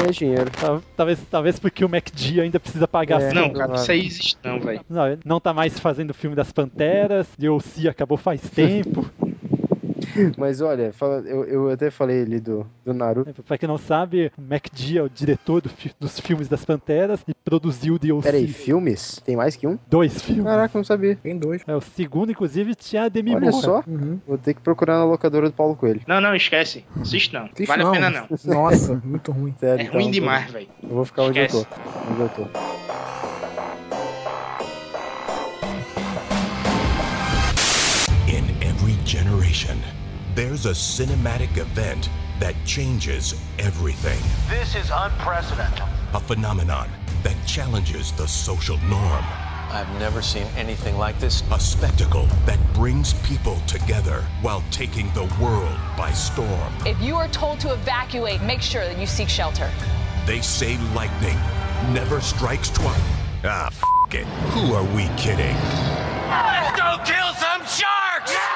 É dinheiro. Tal- Talvez, talvez porque o MacD ainda precisa pagar É. Não, cara, isso aí existe não, velho. Não, não tá mais fazendo o filme das Panteras, DLC acabou faz tempo. Mas olha, fala- eu, eu até falei ali do, do Naruto. pra quem não sabe, o MacD é o diretor do fi- dos filmes das Panteras e produziu o DLC. Peraí, filmes? Tem mais que um? Dois filmes. Caraca, não sabia. Tem dois. É, o segundo, inclusive, tinha a Demi Olha Moore. só. Uhum. Vou ter que procurar na locadora do Paulo Coelho. Não, não, esquece. Assiste não. Assiste vale não. a pena não. Nossa, muito ruim. Sério, É então, ruim vou- demais, velho. Eu vou ficar onde eu Esquece. tô. Onde eu tô. In every generation, there's a cinematic event that changes everything. This is unprecedented. A phenomenon that challenges the social norm. I've never seen anything like this. A spectacle that brings people together while taking the world by storm. If you are told to evacuate, make sure that you seek shelter. They say lightning never strikes twice. Ah, f it. Who are we kidding? Let's go kill some sharks!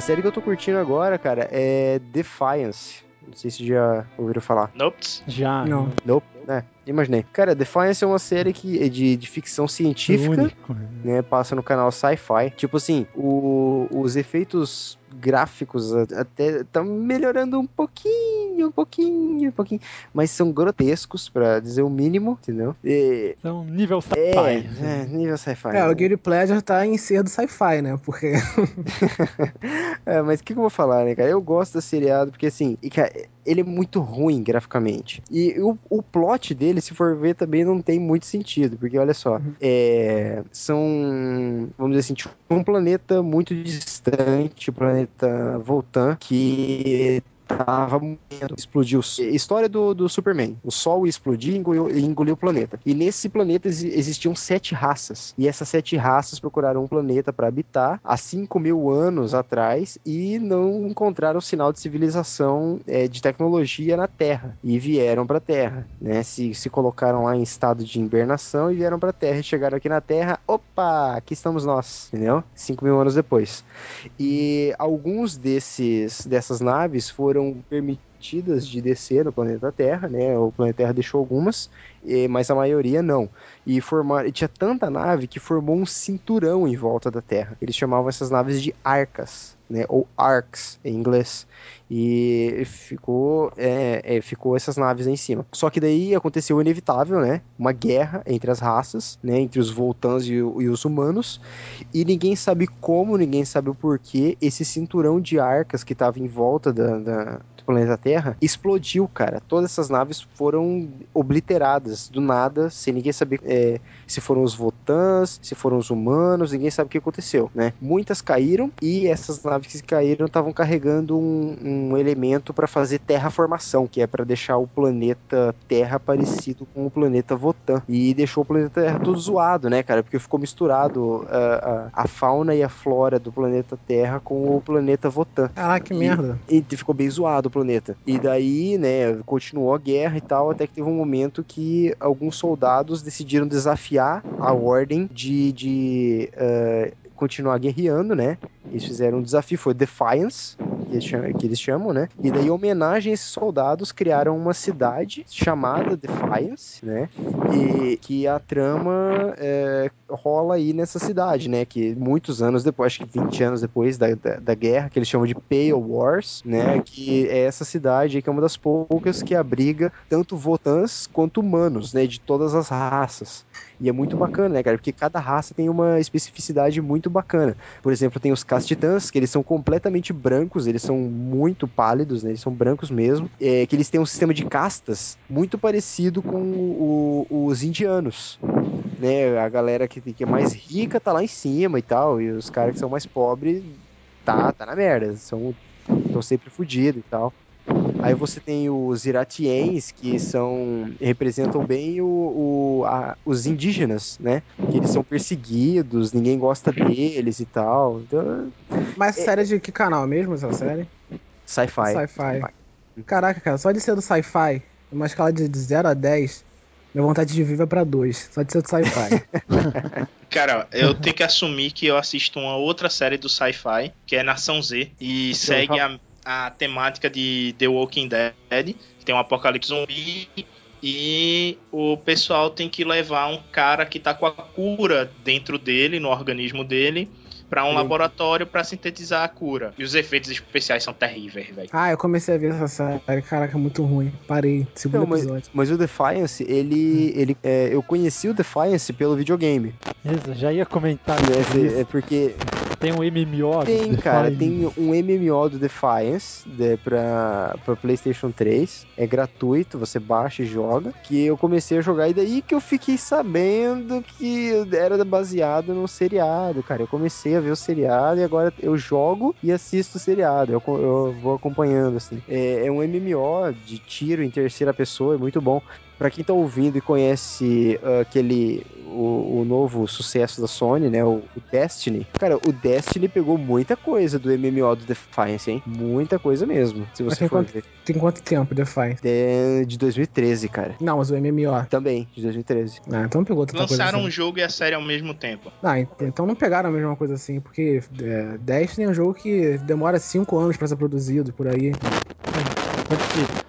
A série que eu tô curtindo agora, cara, é Defiance. Não sei se já ouviram falar. Nope. Já. Não. Nope, né? Imaginei. Cara, Defiance é uma série que é de, de ficção científica, Único. né? Passa no canal Sci-Fi. Tipo assim, o- os efeitos gráficos até estão melhorando um pouquinho, um pouquinho, um pouquinho. Mas são grotescos, pra dizer o mínimo, entendeu? E- Então, nível é, sci-fi. é, nível Sci-Fi. É, o Guilty Pleasure tá em ser do sci-fi, né? Porque É, mas o que, que eu vou falar, né, cara? Eu gosto da seriado porque, assim, e, cara, ele é muito ruim graficamente. E o, o plot dele, se for ver, também não tem muito sentido. Porque, olha só, é, são, vamos dizer assim, tipo, um planeta muito distante, o planeta Voltan, que tava morrendo, explodiu. História do, do Superman. O Sol explodiu e engoliu, engoliu o planeta. E nesse planeta exi- existiam sete raças. E essas sete raças procuraram um planeta para habitar há 5 mil anos atrás e não encontraram sinal de civilização é, de tecnologia na Terra. E vieram para a Terra. Né? Se, se colocaram lá em estado de hibernação e vieram para a Terra. E chegaram aqui na Terra. Opa, aqui estamos nós. Entendeu? 5 mil anos depois. E alguns desses dessas naves foram permitidas de descer no planeta Terra, né? O planeta Terra deixou algumas, mas a maioria não. E formar, tinha tanta nave que formou um cinturão em volta da Terra. Eles chamavam essas naves de arcas, né? Ou arcs em inglês. E ficou, é, é, ficou essas naves em cima. Só que daí aconteceu o inevitável, né? Uma guerra entre as raças, né? Entre os Voltans e, e os humanos. E ninguém sabe como, ninguém sabe o porquê. Esse cinturão de arcas que tava em volta da, da- planeta Terra explodiu, cara. Todas essas naves foram obliteradas do nada, sem ninguém saber é, se foram os Votans, se foram os humanos, ninguém sabe o que aconteceu, né? Muitas caíram e essas naves que caíram estavam carregando um, um elemento para fazer terraformação, que é para deixar o planeta Terra parecido com o planeta Votan. E deixou o planeta Terra todo zoado, né, cara? Porque ficou misturado a, a fauna e a flora do planeta Terra com o planeta Votan. Ah, que E- merda. e ficou bem zoado o planeta. E daí, né, continuou a guerra e tal, até que teve um momento que alguns soldados decidiram desafiar a ordem de, de eh, continuar guerreando, né? Eles fizeram um desafio, foi Defiance, que eles, chamam, que eles chamam, né? E daí, em homenagem a esses soldados, criaram uma cidade chamada Defiance, né? E que a trama eh, rola aí nessa cidade, né? Que muitos anos depois, acho que 20 anos depois da, da, da guerra, que eles chamam de Pale Wars, né? Que é essa cidade que é uma das poucas que abriga tanto Votans quanto humanos, né? De todas as raças. E é muito bacana, né, cara? Porque cada raça tem uma especificidade muito bacana. Por exemplo, tem os Castitãs, que eles são completamente brancos, eles são muito pálidos, né? Eles são brancos mesmo. É, que eles têm um sistema de castas muito parecido com o- os indianos. Né? A galera que, que é mais rica tá lá em cima e tal. E os caras que são mais pobres tá, tá na merda. São estão sempre fudidos e tal. Aí você tem os Iratiens, que são representam bem o, o- a- os indígenas, né? Que eles são perseguidos, ninguém gosta deles e tal. Então, Mas série de que canal mesmo essa série? sci-fi. Sci-fi. Caraca, cara, só de ser do sci-fi, uma escala de 0 a 10, minha vontade de viver é pra 2. Só de ser do sci-fi. Cara, eu tenho que assumir que eu assisto uma outra série do sci-fi, que é Nação Z, e segue a, a temática de The Walking Dead, que tem um apocalipse zumbi, e o pessoal tem que levar um cara que tá com a cura dentro dele, no organismo dele, pra um Sim. laboratório pra sintetizar a cura. E os efeitos especiais são terríveis, velho. ah, eu comecei a ver essa série, caraca, muito ruim. Parei, segundo Não, mas, episódio. mas o Defiance, ele. ele é, eu conheci o Defiance pelo videogame. Isso, já ia comentar É, isso. é porque Tem um MMO. Tem, cara, tem um MMO do Defiance de, pra, pra PlayStation 3. É gratuito, você baixa e joga. Que eu comecei a jogar e daí que eu fiquei sabendo que era baseado num seriado, cara. Eu comecei a ver o seriado e agora eu jogo e assisto o seriado. Eu, eu vou acompanhando, assim. É, é um MMO de tiro em terceira pessoa, é muito bom. Pra quem tá ouvindo e conhece ah, aquele. O, o novo sucesso da Sony, né? O, o Destiny. Cara, o Destiny pegou muita coisa do MMO do Defiance, hein? Muita coisa mesmo. Se Mas você tem for quanto, ver. tem quanto tempo, Defy? É de 2013, cara. Não, mas o MMO. Também, de 2013. Ah, então pegou outra coisa. Lançaram assim. um jogo e a série ao mesmo tempo. Ah, ent- então não pegaram a mesma coisa assim, porque é, Destiny é um jogo que demora 5 anos pra ser produzido por aí.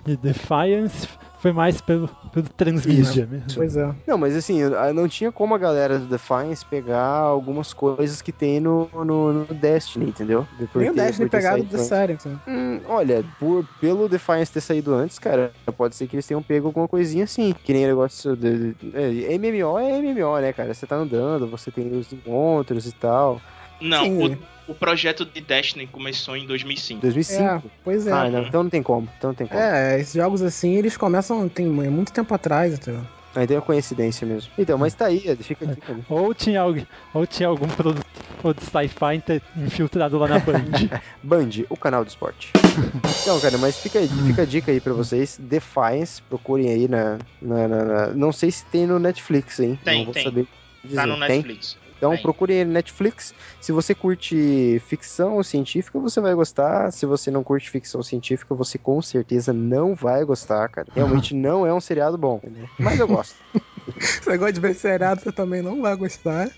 E Defiance foi mais pelo, pelo transmídia mesmo. Pois é. Não, mas assim, eu- não tinha como a galera do Defiance pegar algumas coisas que tem no, no, no Destiny, entendeu? Porque- Nem o Destiny por ter pegado antes. série. Assim. Hum, olha, por, pelo Defiance ter saído antes, cara, pode ser que eles tenham pego alguma coisinha assim. Que nem o negócio de, de- é, MMO é MMO, né, cara? Você tá andando, você tem os encontros e tal. Não, o, o projeto de Destiny começou em 2005. 2005? É, pois é. Ah, não, então não tem como. Então não tem como. É, esses jogos assim, eles começam tem é muito tempo atrás, entendeu? Aí tem uma coincidência mesmo. Então, mas tá aí, fica aqui. Ou tinha, alguém, ou tinha algum produtor de sci-fi infiltrado lá na Band. Band, o canal do esporte. Então, cara, mas fica, aí- fica a dica aí pra vocês. Defiance, procurem aí na, na, na- na- Não sei se tem no Netflix, hein? Tem, Não vou tem. saber Tá dizer. no Tem? Então Tem. procure aí no Netflix. Se você curte ficção científica, você vai gostar. Se você não curte ficção científica, você com certeza não vai gostar, cara. Realmente não é um seriado bom, entendeu? Mas eu gosto. Você gosta de ver seriado, você também não vai gostar.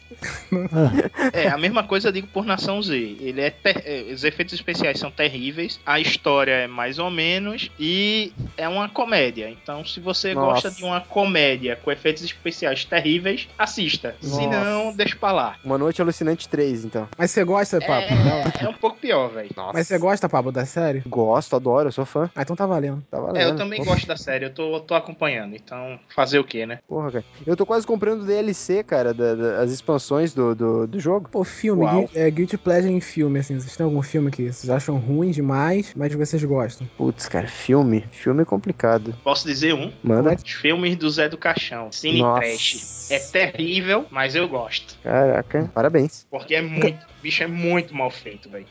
É, a mesma coisa eu digo por Nação Z. Ele é ter- é, Os efeitos especiais são terríveis, a história é mais ou menos, e é uma comédia. Então, se você Nossa. gosta de uma comédia com efeitos especiais terríveis, assista. Se Nossa. não, deixa pra lá. Uma Noite Alucinante 3, então. Mas você gosta, Pablo? dela? É um pouco pior, velho. Mas você gosta, Pablo, da série? Gosto, adoro, eu sou fã. Ah, então tá valendo. Tá valendo. É, eu também Pô, gosto da série, eu tô, tô acompanhando. Então, fazer o quê, né? Porra, cara. Eu tô quase comprando o DLC, cara, da- da- as expansões do, do, do jogo. Pô, filme, Uau. é, Guilty Pleasure em filme, assim. Vocês têm algum filme que vocês acham ruim demais, mas vocês gostam? Putz, cara, filme. Filme é complicado. Posso dizer um? Manda. Filmes do Zé do Caixão. Cine Nossa. Trash. É terrível, mas eu gosto. Caraca, parabéns. Porque é muito. Bicho, é muito mal feito, velho.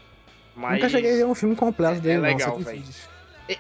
Mas. Nunca cheguei a ver um filme completo dele, não. legal, velho.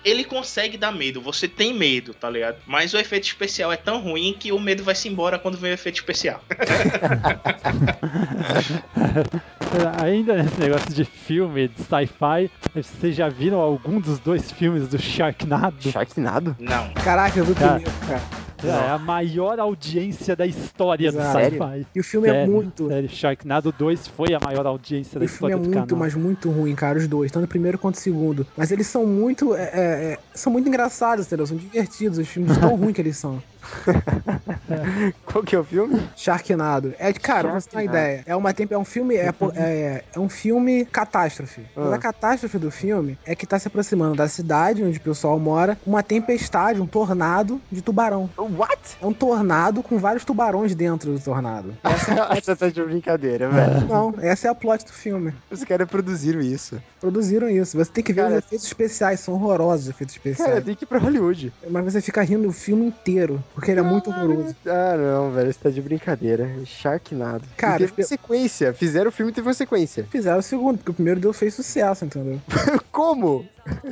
Ele consegue dar medo, você tem medo, tá ligado? Mas o efeito especial é tão ruim que o medo vai se embora quando vem o efeito especial. Ainda nesse negócio de filme, de sci-fi, vocês já viram algum dos dois filmes do Sharknado? Sharknado? Não. Caraca, eu vi o Cara, primeiro, cara. É a maior audiência da história Exato. do sci-fi. E o filme é Sério, muito- Sério, Sharknado 2 foi a maior audiência da O filme história é do muito, canal. mas muito ruim, cara, os dois, tanto o primeiro quanto o segundo. Mas eles são muito. é, é, é, são muito engraçados, entendeu? São divertidos, os filmes tão ruins que eles são. Qual que é o filme? Sharknado. É, cara, pra você ter uma ideia. É uma é um filme, é, é, é um filme catástrofe. Mas Ah. a catástrofe do filme é que tá se aproximando da cidade onde o pessoal mora, uma tempestade, um tornado de tubarão. What? É um tornado com vários tubarões dentro do tornado. Essa tá de brincadeira, velho. Não, essa é a plot do filme. Os caras produziram isso. Produziram isso. Você tem que ver os efeitos especiais, são horrorosos os efeitos especiais. Cara, tem que ir pra Hollywood. Mas você fica rindo o filme inteiro, porque ele é muito horroroso. Ah, não, velho, você tá de brincadeira. Sharknado. Cara, E teve pe- sequência. Fizeram o filme e teve uma sequência. Fizeram o segundo, porque o primeiro deu fez sucesso, entendeu? Como?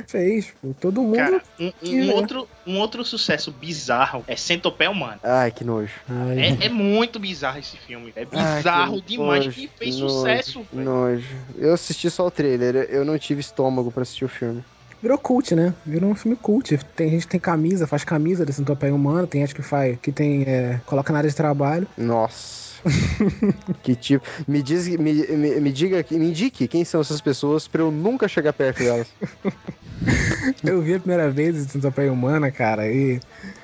Fez, pô. Todo mundo. Cara, um, um ver. outro, um outro sucesso bizarro é Centopeia Humana. Ai, que nojo. É, é muito bizarro esse filme. É Ai, bizarro que demais. nojo, que fez nojo, sucesso. Nojo. Eu assisti só o trailer, eu não tive estômago pra assistir o filme. Virou cult, né? Virou um filme cult. Tem gente que tem camisa, faz camisa de centopeia humana, tem gente que faz, que tem, é, coloca na área de trabalho. Nossa. que tipo. Me, diz, me, me, me diga, me indique quem são essas pessoas pra eu nunca chegar perto delas. Eu vi a primeira vez de centopeia humana, cara, e.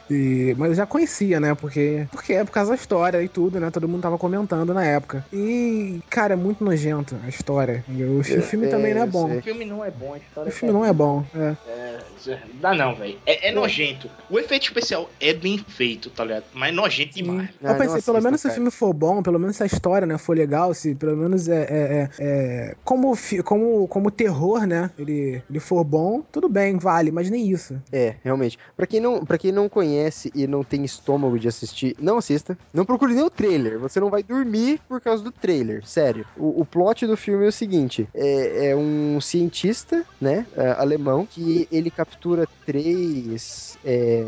E, mas eu já conhecia, né? Porque, porque é por causa da história e tudo, né? Todo mundo tava comentando na época. E, cara, é muito nojento a história. entendeu? O fi- filme também não é bom. O filme não é bom, a história O filme não é bom. É. É, dá não, velho. É, é nojento. O efeito especial é bem feito, tá ligado? Mas é nojento demais. Eu pensei, pelo menos se o filme for bom, pelo menos se a história, né, for legal, se pelo menos é, é- é- é- como, como, como terror, né, ele, ele for bom, tudo bem, vale, mas nem isso. É, realmente. Pra quem, não, pra quem não conhece e não tem estômago de assistir, não assista. Não procure nem o trailer. Você não vai dormir por causa do trailer. Sério. O, o plot do filme é o seguinte: é, é um cientista, né? é, alemão, que ele captura três. é,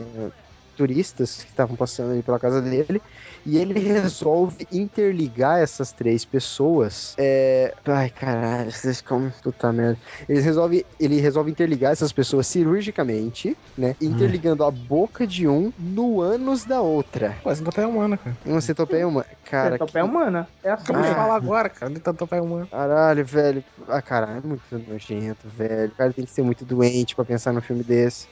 turistas que estavam passando ali pela casa dele e ele resolve interligar essas três pessoas. É... Ai, caralho, vocês ficam. Puta merda. Ele resolve, ele resolve interligar essas pessoas cirurgicamente, né? Interligando a boca de um no ânus da outra. Pô, centopeia humana, cara. Uma centopeia humana. Cara, Centopeia humana. É assim. De Ah. falar agora, cara, de centopeia humana. Caralho, velho. Ah, caralho, é muito nojento, velho. O cara tem que ser muito doente pra pensar num filme desse.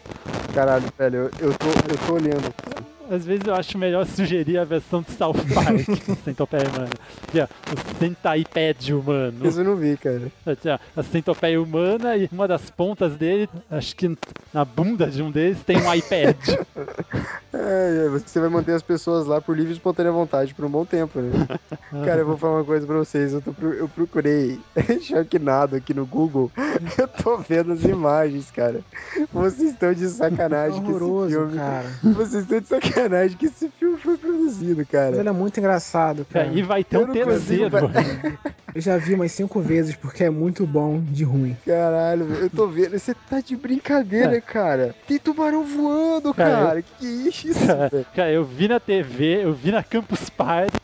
Caralho, velho, eu, eu, tô, eu tô olhando. Campbell. Às vezes eu acho melhor sugerir a versão de South Park, do Centopeia Humana. Que é o Centaiped humano. Isso eu não vi, cara. Assim, ó, A centopeia humana e uma das pontas dele, acho que na bunda de um deles, tem um iPad. É, você vai manter as pessoas lá por livre e espontânea vontade por um bom tempo, né? Cara, eu vou falar uma coisa pra vocês. Eu, tô eu procurei Sharknado aqui no Google. Eu tô vendo as imagens, cara. Vocês estão de sacanagem que esse horroroso, filme. cara. Vocês estão de sacanagem que esse filme foi produzido, Mas cara. ele é muito engraçado, cara. E vai ter Eu um terceiro. Eu já vi umas cinco vezes, porque é muito bom de ruim. Caralho, velho, eu tô vendo. Você tá de brincadeira, cara. Tem tubarão voando, Cara, cara. Que isso, Cara, cara, eu vi na TV, eu vi na Campus Party.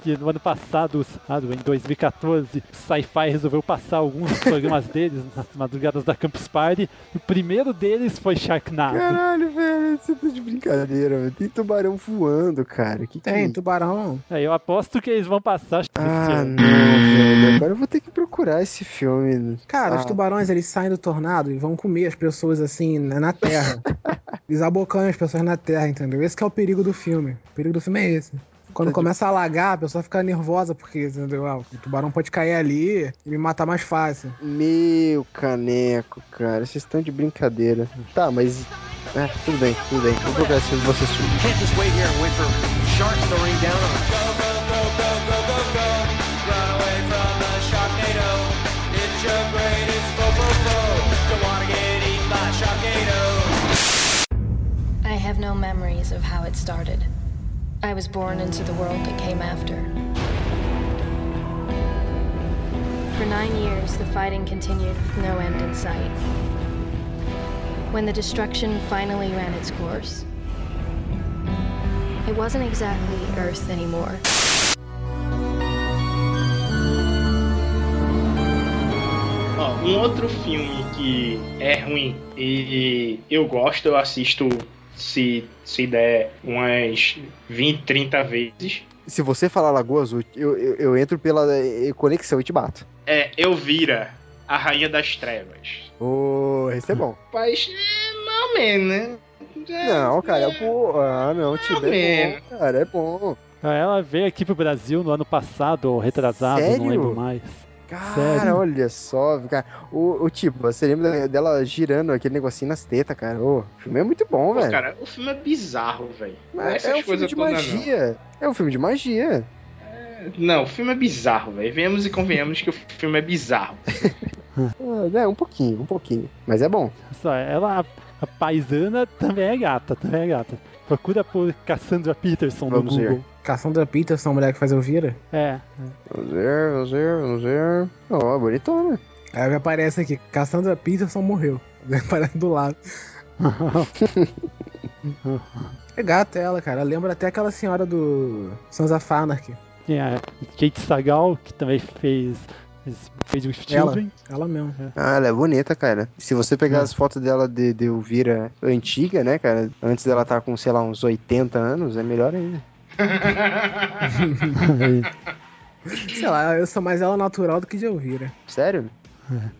Que no ano passado, em 2014, o Sci-Fi resolveu passar alguns programas deles nas madrugadas da Campus Party. O primeiro deles foi Sharknado. Caralho, velho, você tá de brincadeira, velho. Tem tubarão voando, cara. Que que é Tem, isso? tubarão. É, eu aposto que eles vão passar. Ah, não, velho. Agora eu vou ter que procurar esse filme. Cara, ah, os tubarões eles saem do tornado e vão comer as pessoas assim na na terra. eles abocanham as pessoas na terra, entendeu? Esse que é o perigo do filme. O perigo do filme é esse. Quando começa a alagar, a pessoa fica nervosa porque, entendeu? Ah, o tubarão pode cair ali e me matar mais fácil. Meu caneco, cara. Vocês estão de brincadeira. Tá, mas. É, tudo bem, tudo bem. Vou procurar esse filme pra você assistir. Can't just wait here and wait for sharks to rain down on us. Go, go, go, go, go, go, go. Run away from the Sharknado. It's your greatest foe, foe, foe. Don't wanna get eaten by a Sharknado. I have no memories of how it started. I was born into the world that came after. For nine years, the fighting continued with no end in sight. When the destruction finally ran its course, it wasn't exactly Earth anymore. Um outro filme que é ruim e eu gosto, eu assisto se, se der umas 20, 30 vezes. Se você falar Lagoa Azul, eu, eu, eu entro pela eh, conexão e te bato. É Elvira, a Rainha das Trevas. Ô, esse é bom. Mas, é, mais ou menos, né? Não, cara, pô. Ah, não, Tiba é bom, cara, é bom. Ah, Ela veio aqui pro Brasil no ano passado, ou retrasado, não Sério? lembro mais. Cara, Sério? olha só, cara. O, o tipo, você lembra dela girando aquele negocinho nas tetas, cara? Ô, o filme é muito bom, velho. cara, o filme é bizarro, velho. É É, essas é um filme de todas, não. magia. É um filme de magia. Não, o filme é bizarro, velho. Venhamos e convenhamos que o filme é bizarro. É, um pouquinho, um pouquinho. Mas é bom. Só, ela, a, paisana também é gata, também é gata. Procura por Cassandra Peterson Vamos no ver. Cassandra Peterson, a mulher que faz Elvira. É. Vamos ver, vamos ver, vamos ver. Ó, bonitona. Aí aparece aqui, Cassandra Peterson morreu. Aparece do lado. É gata ela, cara. Lembra até aquela senhora do Sons of Anarchy. Tem a Kate Sagal, que também fez, fez os Ela, Children. ela mesmo. Ah, ela é bonita, cara. Se você pegar as fotos dela de, de Elvira antiga, né, cara? Antes dela estar com, sei lá, uns 80 anos, é melhor ainda. Sei lá, eu sou mais ela natural do que de Elvira. Sério?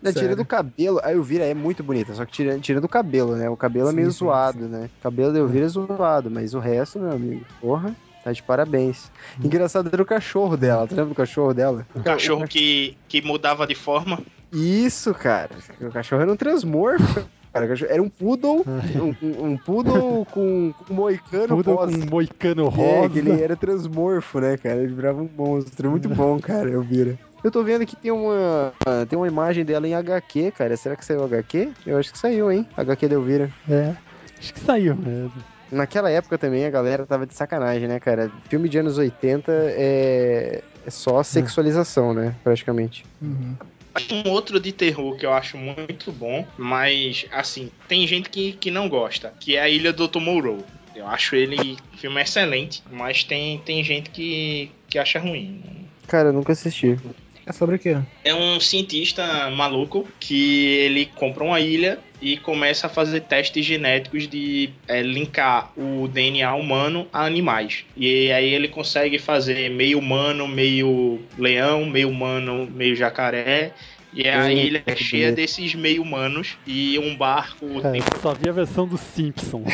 Na tira do cabelo, a Elvira é muito bonita, só que tira, tira do cabelo, né? O cabelo é Sim, meio sim, zoado, né? O cabelo da Elvira é zoado, mas o resto, meu amigo, porra, tá de parabéns. Hum. Engraçado era o cachorro dela, tu lembra do cachorro dela? O cachorro que, que mudava de forma. Isso, cara. O cachorro era um transmorfo. Cara, era um poodle, um, um- um poodle com, com moicano rosa. com um moicano É, rosa. que ele era transmorfo, né, cara? Ele virava um monstro. Muito bom, cara, Elvira. Eu tô vendo que tem uma, tem uma imagem dela em HQ, cara. Será que saiu HQ? Eu acho que saiu, hein? HQ da Elvira. É, acho que saiu mesmo. Naquela época também a galera tava de sacanagem, né, cara? Filme de anos 80 é, é só sexualização, né? Praticamente. Um outro de terror que eu acho muito bom, mas assim, tem gente que, que não gosta, que é a Ilha do Tomorrow. Eu acho ele um filme excelente, mas tem, tem gente que, que acha ruim. Cara, eu nunca assisti. É sobre o quê? É um cientista maluco que ele compra uma ilha e começa a fazer testes genéticos de é, linkar o DNA humano a animais. E aí ele consegue fazer meio humano, meio leão, meio humano, meio jacaré. E a ilha é que cheia bonito. desses meio humanos e um barco. É, Tem, só vi a versão dos Simpsons.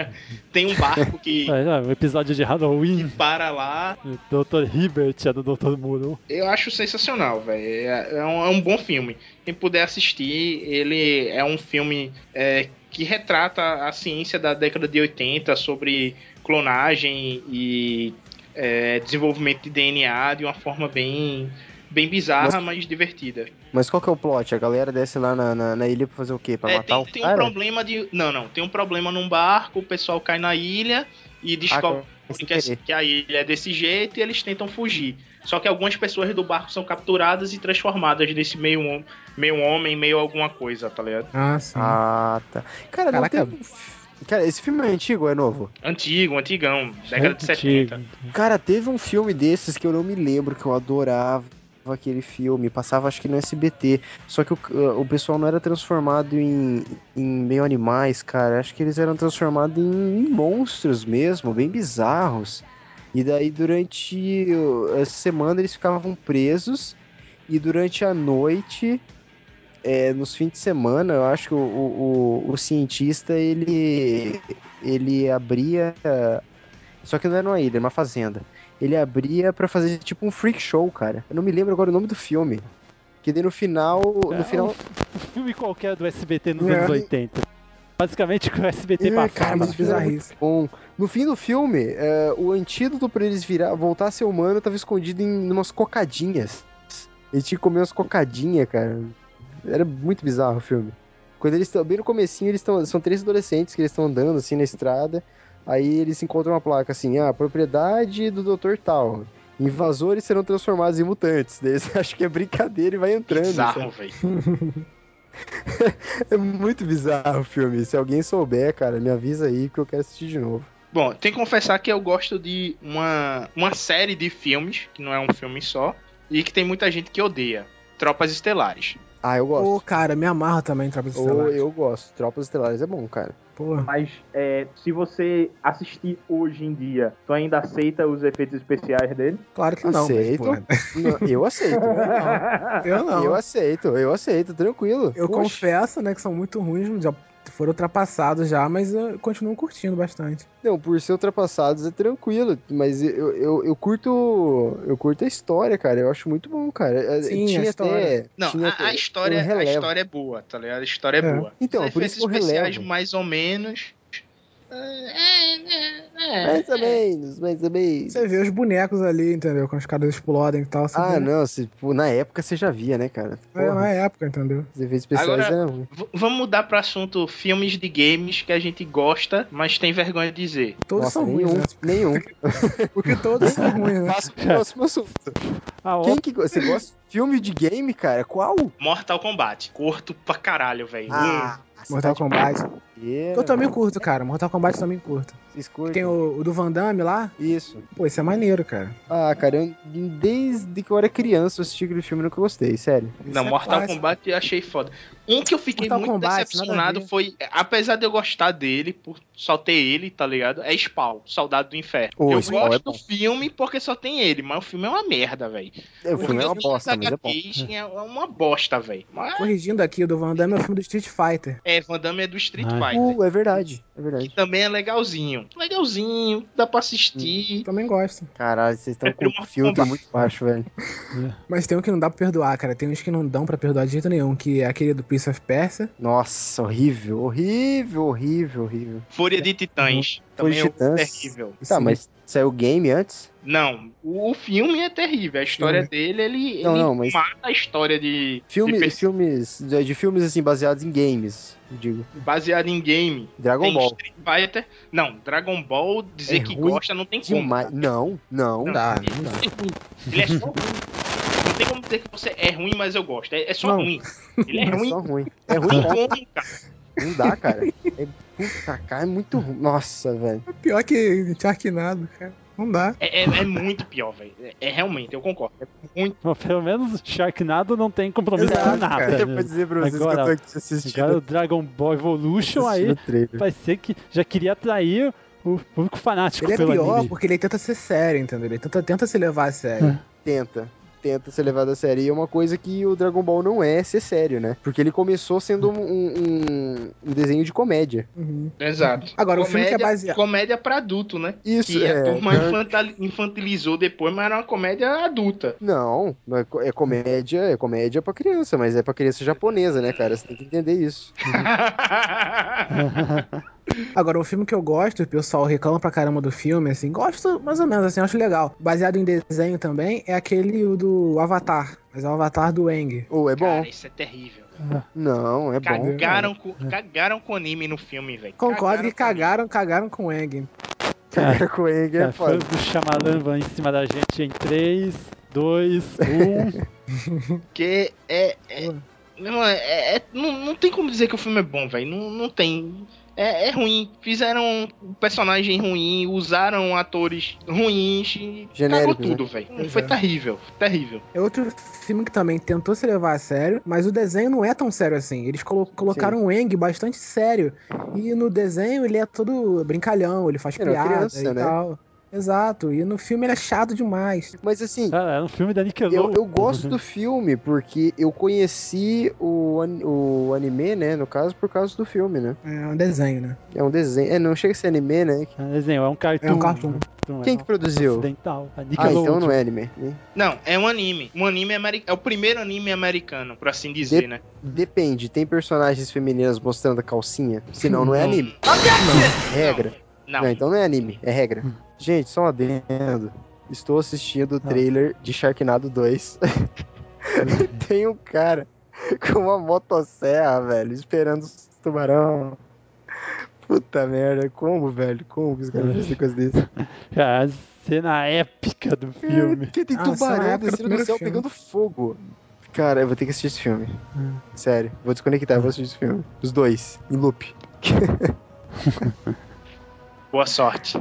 tem um barco que É, é, o episódio de Halloween. para lá. O Dr. Hibbert é do Dr. Muro. Eu acho sensacional, velho. É, é um, é um bom filme. Quem puder assistir, ele é um filme é, que retrata a ciência da década de 80 sobre clonagem e é, desenvolvimento de DNA de uma forma bem, bem bizarra, mas divertida. Mas qual que é o plot? A galera desce lá na, na, na ilha pra fazer o quê? Pra É, matar o tem, tem um cara? problema de. Não, não. Tem um problema num barco, o pessoal cai na ilha e descobre Ah, sem que, que a ilha é desse jeito e eles tentam fugir. Só que algumas pessoas do barco são capturadas e transformadas nesse meio, meio homem, meio alguma coisa, tá ligado? Ah, sim. Ah, tá. Cara, não teve, Cara, esse filme é antigo ou é novo? Antigo, antigão, década de Antigo. 70. Cara, teve um filme desses que eu não me lembro, que eu adorava aquele filme. Passava acho que no SBT. Só que o, o pessoal não era transformado em, em meio animais, cara. Acho que eles eram transformados em, em monstros mesmo, bem bizarros. E daí durante a semana eles ficavam presos. E durante a noite, é, nos fins de semana, eu acho que o, o, o cientista ele, ele abria. Só que não era uma ilha, era uma fazenda. Ele abria pra fazer tipo um freak show, cara. Eu não me lembro agora o nome do filme. Que daí no final. No É, final. um filme qualquer do SBT nos É. anos 80. Basicamente que o SBT É, passava. cara, mas bom. No fim do filme, é, o antídoto pra eles virar, voltar a ser humano tava escondido em umas cocadinhas. Ele tinha que comer umas cocadinhas, cara. Era muito bizarro o filme. Quando eles estão bem no comecinho, eles estão são três adolescentes que eles estão andando assim na estrada. Aí eles encontram uma placa assim, ah, propriedade do Dr. Tal. Invasores serão transformados em mutantes. Daí eles acham que é brincadeira e vai entrando. Bizarro, velho. É muito bizarro o filme. Se alguém souber, cara, me avisa aí que eu quero assistir de novo. Bom, tem que confessar que eu gosto de uma, uma série de filmes, que não é um filme só, e que tem muita gente que odeia. Tropas Estelares. Ah, eu gosto. Ô, cara, me amarra também em Tropas Ô, Estelares. eu gosto. Tropas Estelares é bom, cara. Porra. Mas é, se você assistir hoje em dia, tu ainda aceita os efeitos especiais dele? Claro que não. mas, Aceito. porra, Não, eu aceito. Eu não. Eu aceito, eu aceito, tranquilo. Eu Poxa. confesso, né, que são muito ruins, já foram ultrapassados já, mas eu continuo curtindo bastante. Não, por ser ultrapassados é tranquilo, mas eu, eu, eu curto. Eu curto a história, cara. Eu acho muito bom, cara. É, Sim, a tinha história. até. Não, tinha a, até a história, um a história é boa, tá ligado? A história é, É. boa. Então, Os por isso efeitos que eu especiais, relevo. mais ou menos. Mais ou menos, mais ou menos. Você vê os bonecos ali, entendeu? Quando os caras explodem e tal. Ah, vê, não, se, pô, na época você já via, né, cara? É, na época, entendeu? Os efeitos especiais Agora- eram. V- vamos mudar pro assunto filmes de games que a gente gosta, mas tem vergonha de dizer. Todos Nossa, são nenhum, ruins, né? nenhum. Porque todos são ruins, né? Passa pro próximo assunto. Ah, Quem que Você gosta filme de game, cara? Qual? Mortal Kombat. Curto pra caralho, velho. Ah, Mortal Kombat. Eu também curto, cara. Mortal Kombat também curto. Vocês curtem? Tem o, o do Van Damme lá. Isso. Pô, isso é maneiro, cara. Ah, cara, eu, desde que eu era criança eu assisti aquele filme e nunca gostei, sério. Não, é Mortal. Kombat eu achei foda. Um que eu fiquei Mortal muito Kombat, decepcionado foi, apesar de eu gostar dele, por só ter ele, tá ligado? É Spawn, Soldado do Inferno. Ô, eu Spawn gosto é do filme porque só tem ele, mas o filme é uma merda, velho. É, o filme é uma Os bosta, mas é bom. É uma bosta, velho. Mas Corrigindo aqui, o do Van Damme é o filme do Street Fighter. é, Van Damme é do Street Ah. Fighter. Uh, é verdade, é verdade. Que também é legalzinho. Legalzinho, dá pra assistir. Também gosto. Caralho, vocês estão com Prefiro o Mortal filtro muito baixo, velho. Mas tem um que não dá pra perdoar, cara. Tem uns que não dão pra perdoar de jeito nenhum, que é aquele do Prince of Persia. Nossa, horrível, horrível, horrível, horrível. Fúria de Titãs. Fúria Também de é Titãs. terrível. Tá, mas saiu o game antes? Não, o filme é terrível. A história dele, ele, Não, ele não, mas- mata a história de, de Filme, perso- filmes, de, de filmes assim, baseados em games, eu digo. baseado em game. Dragon Tem Ball. Street Fighter. Não, Dragon Ball, dizer É que gosta não tem como. Demais. Não, não. Não, dá, ele, não dá. é. Ele é só ruim. Não tem como dizer que você é ruim, mas eu gosto. É, é só Não. ruim. Ele é É ruim. só ruim. É Não ruim, cara. como, cara. Não dá, cara. É, puta, cara, é muito ruim. Nossa, velho. É pior que Sharknado, cara. Não dá. É, é- é muito pior, velho. É, é realmente, eu concordo. É muito. Bom, pelo menos Sharknado não tem compromisso Exato, com nada. cara. Eu vou dizer pra vocês Agora, que eu tô aqui assistindo. Agora o Dragon Ball Evolution aí vai ser que já queria atrair o público fanático Ele é pelo pior anime. porque ele tenta ser sério, entendeu? Ele tenta, tenta se levar a sério. Tenta. Tenta ser levado a sério. E é uma coisa que o Dragon Ball não é ser sério, né? Porque ele começou sendo um, um, um desenho de comédia. Uhum. Exato. Agora, o filme que é Comédia- baseado- Comédia pra adulto, né? Isso, Que é. a turma infantil- infantilizou depois, mas era uma comédia adulta. Não, não é, é comédia, é comédia pra criança, mas é pra criança japonesa, né, cara? Você tem que entender isso. Agora, o filme que eu gosto, o pessoal reclama pra caramba do filme, assim, gosto mais ou menos, assim, acho legal. Baseado em desenho também, é aquele o do Avatar. Mas é o Avatar do Eng. Ou é bom. Cara, isso é terrível. Não, é bom. Cagaram, com, cagaram com o anime no filme, velho. Concordo que cagaram, cagaram com o Eng. Cara, com Eng é fãs foda. do Shyamalan vão em cima da gente em 3, 2, 1. Que é. é... Meu irmão, é- é- não, não tem como dizer que o filme é bom, velho. Não, não tem. É, é ruim. Fizeram um personagem ruim, usaram atores ruins e cagou Genéricos, tudo, né? velho. Foi é. terrível, terrível. É outro filme que também tentou se levar a sério, mas o desenho não é tão sério assim. Eles colo- colocaram o Eng bastante sério. E no desenho ele é todo brincalhão, ele faz Ele piada criança, e né? tal. Exato. E no filme ele é chato demais. Mas assim, Cara, é um filme da Nickelodeon. eu, eu gosto do filme porque eu conheci o, an- o anime, né? No caso, por causa do filme, né? É um desenho, né? É um desenho. É, não chega a ser anime, né? É um desenho, é um cartoon. É um cartoon. Cartoon, Quem é que produziu? Ocidental. A Ah, então não é anime. Não, é um anime. Um anime americano. É o primeiro anime americano, por assim dizer, De- né? Depende, tem personagens femininas mostrando a calcinha? Senão não é Não. anime. Não, é regra. Não. então não é anime, é regra. Gente, só um adendo. Estou assistindo o trailer de Sharknado 2. tem um cara com uma motosserra, velho, esperando os tubarão. Puta merda, como, velho? Como que os caras fazem coisa desse? Cara, a cena épica do filme. Porque tem Ah, tubarão descendo do céu filme. pegando fogo. Cara, eu vou ter que assistir esse filme. Hum. Sério, vou desconectar, vou assistir esse filme. Os dois, em loop. Boa sorte.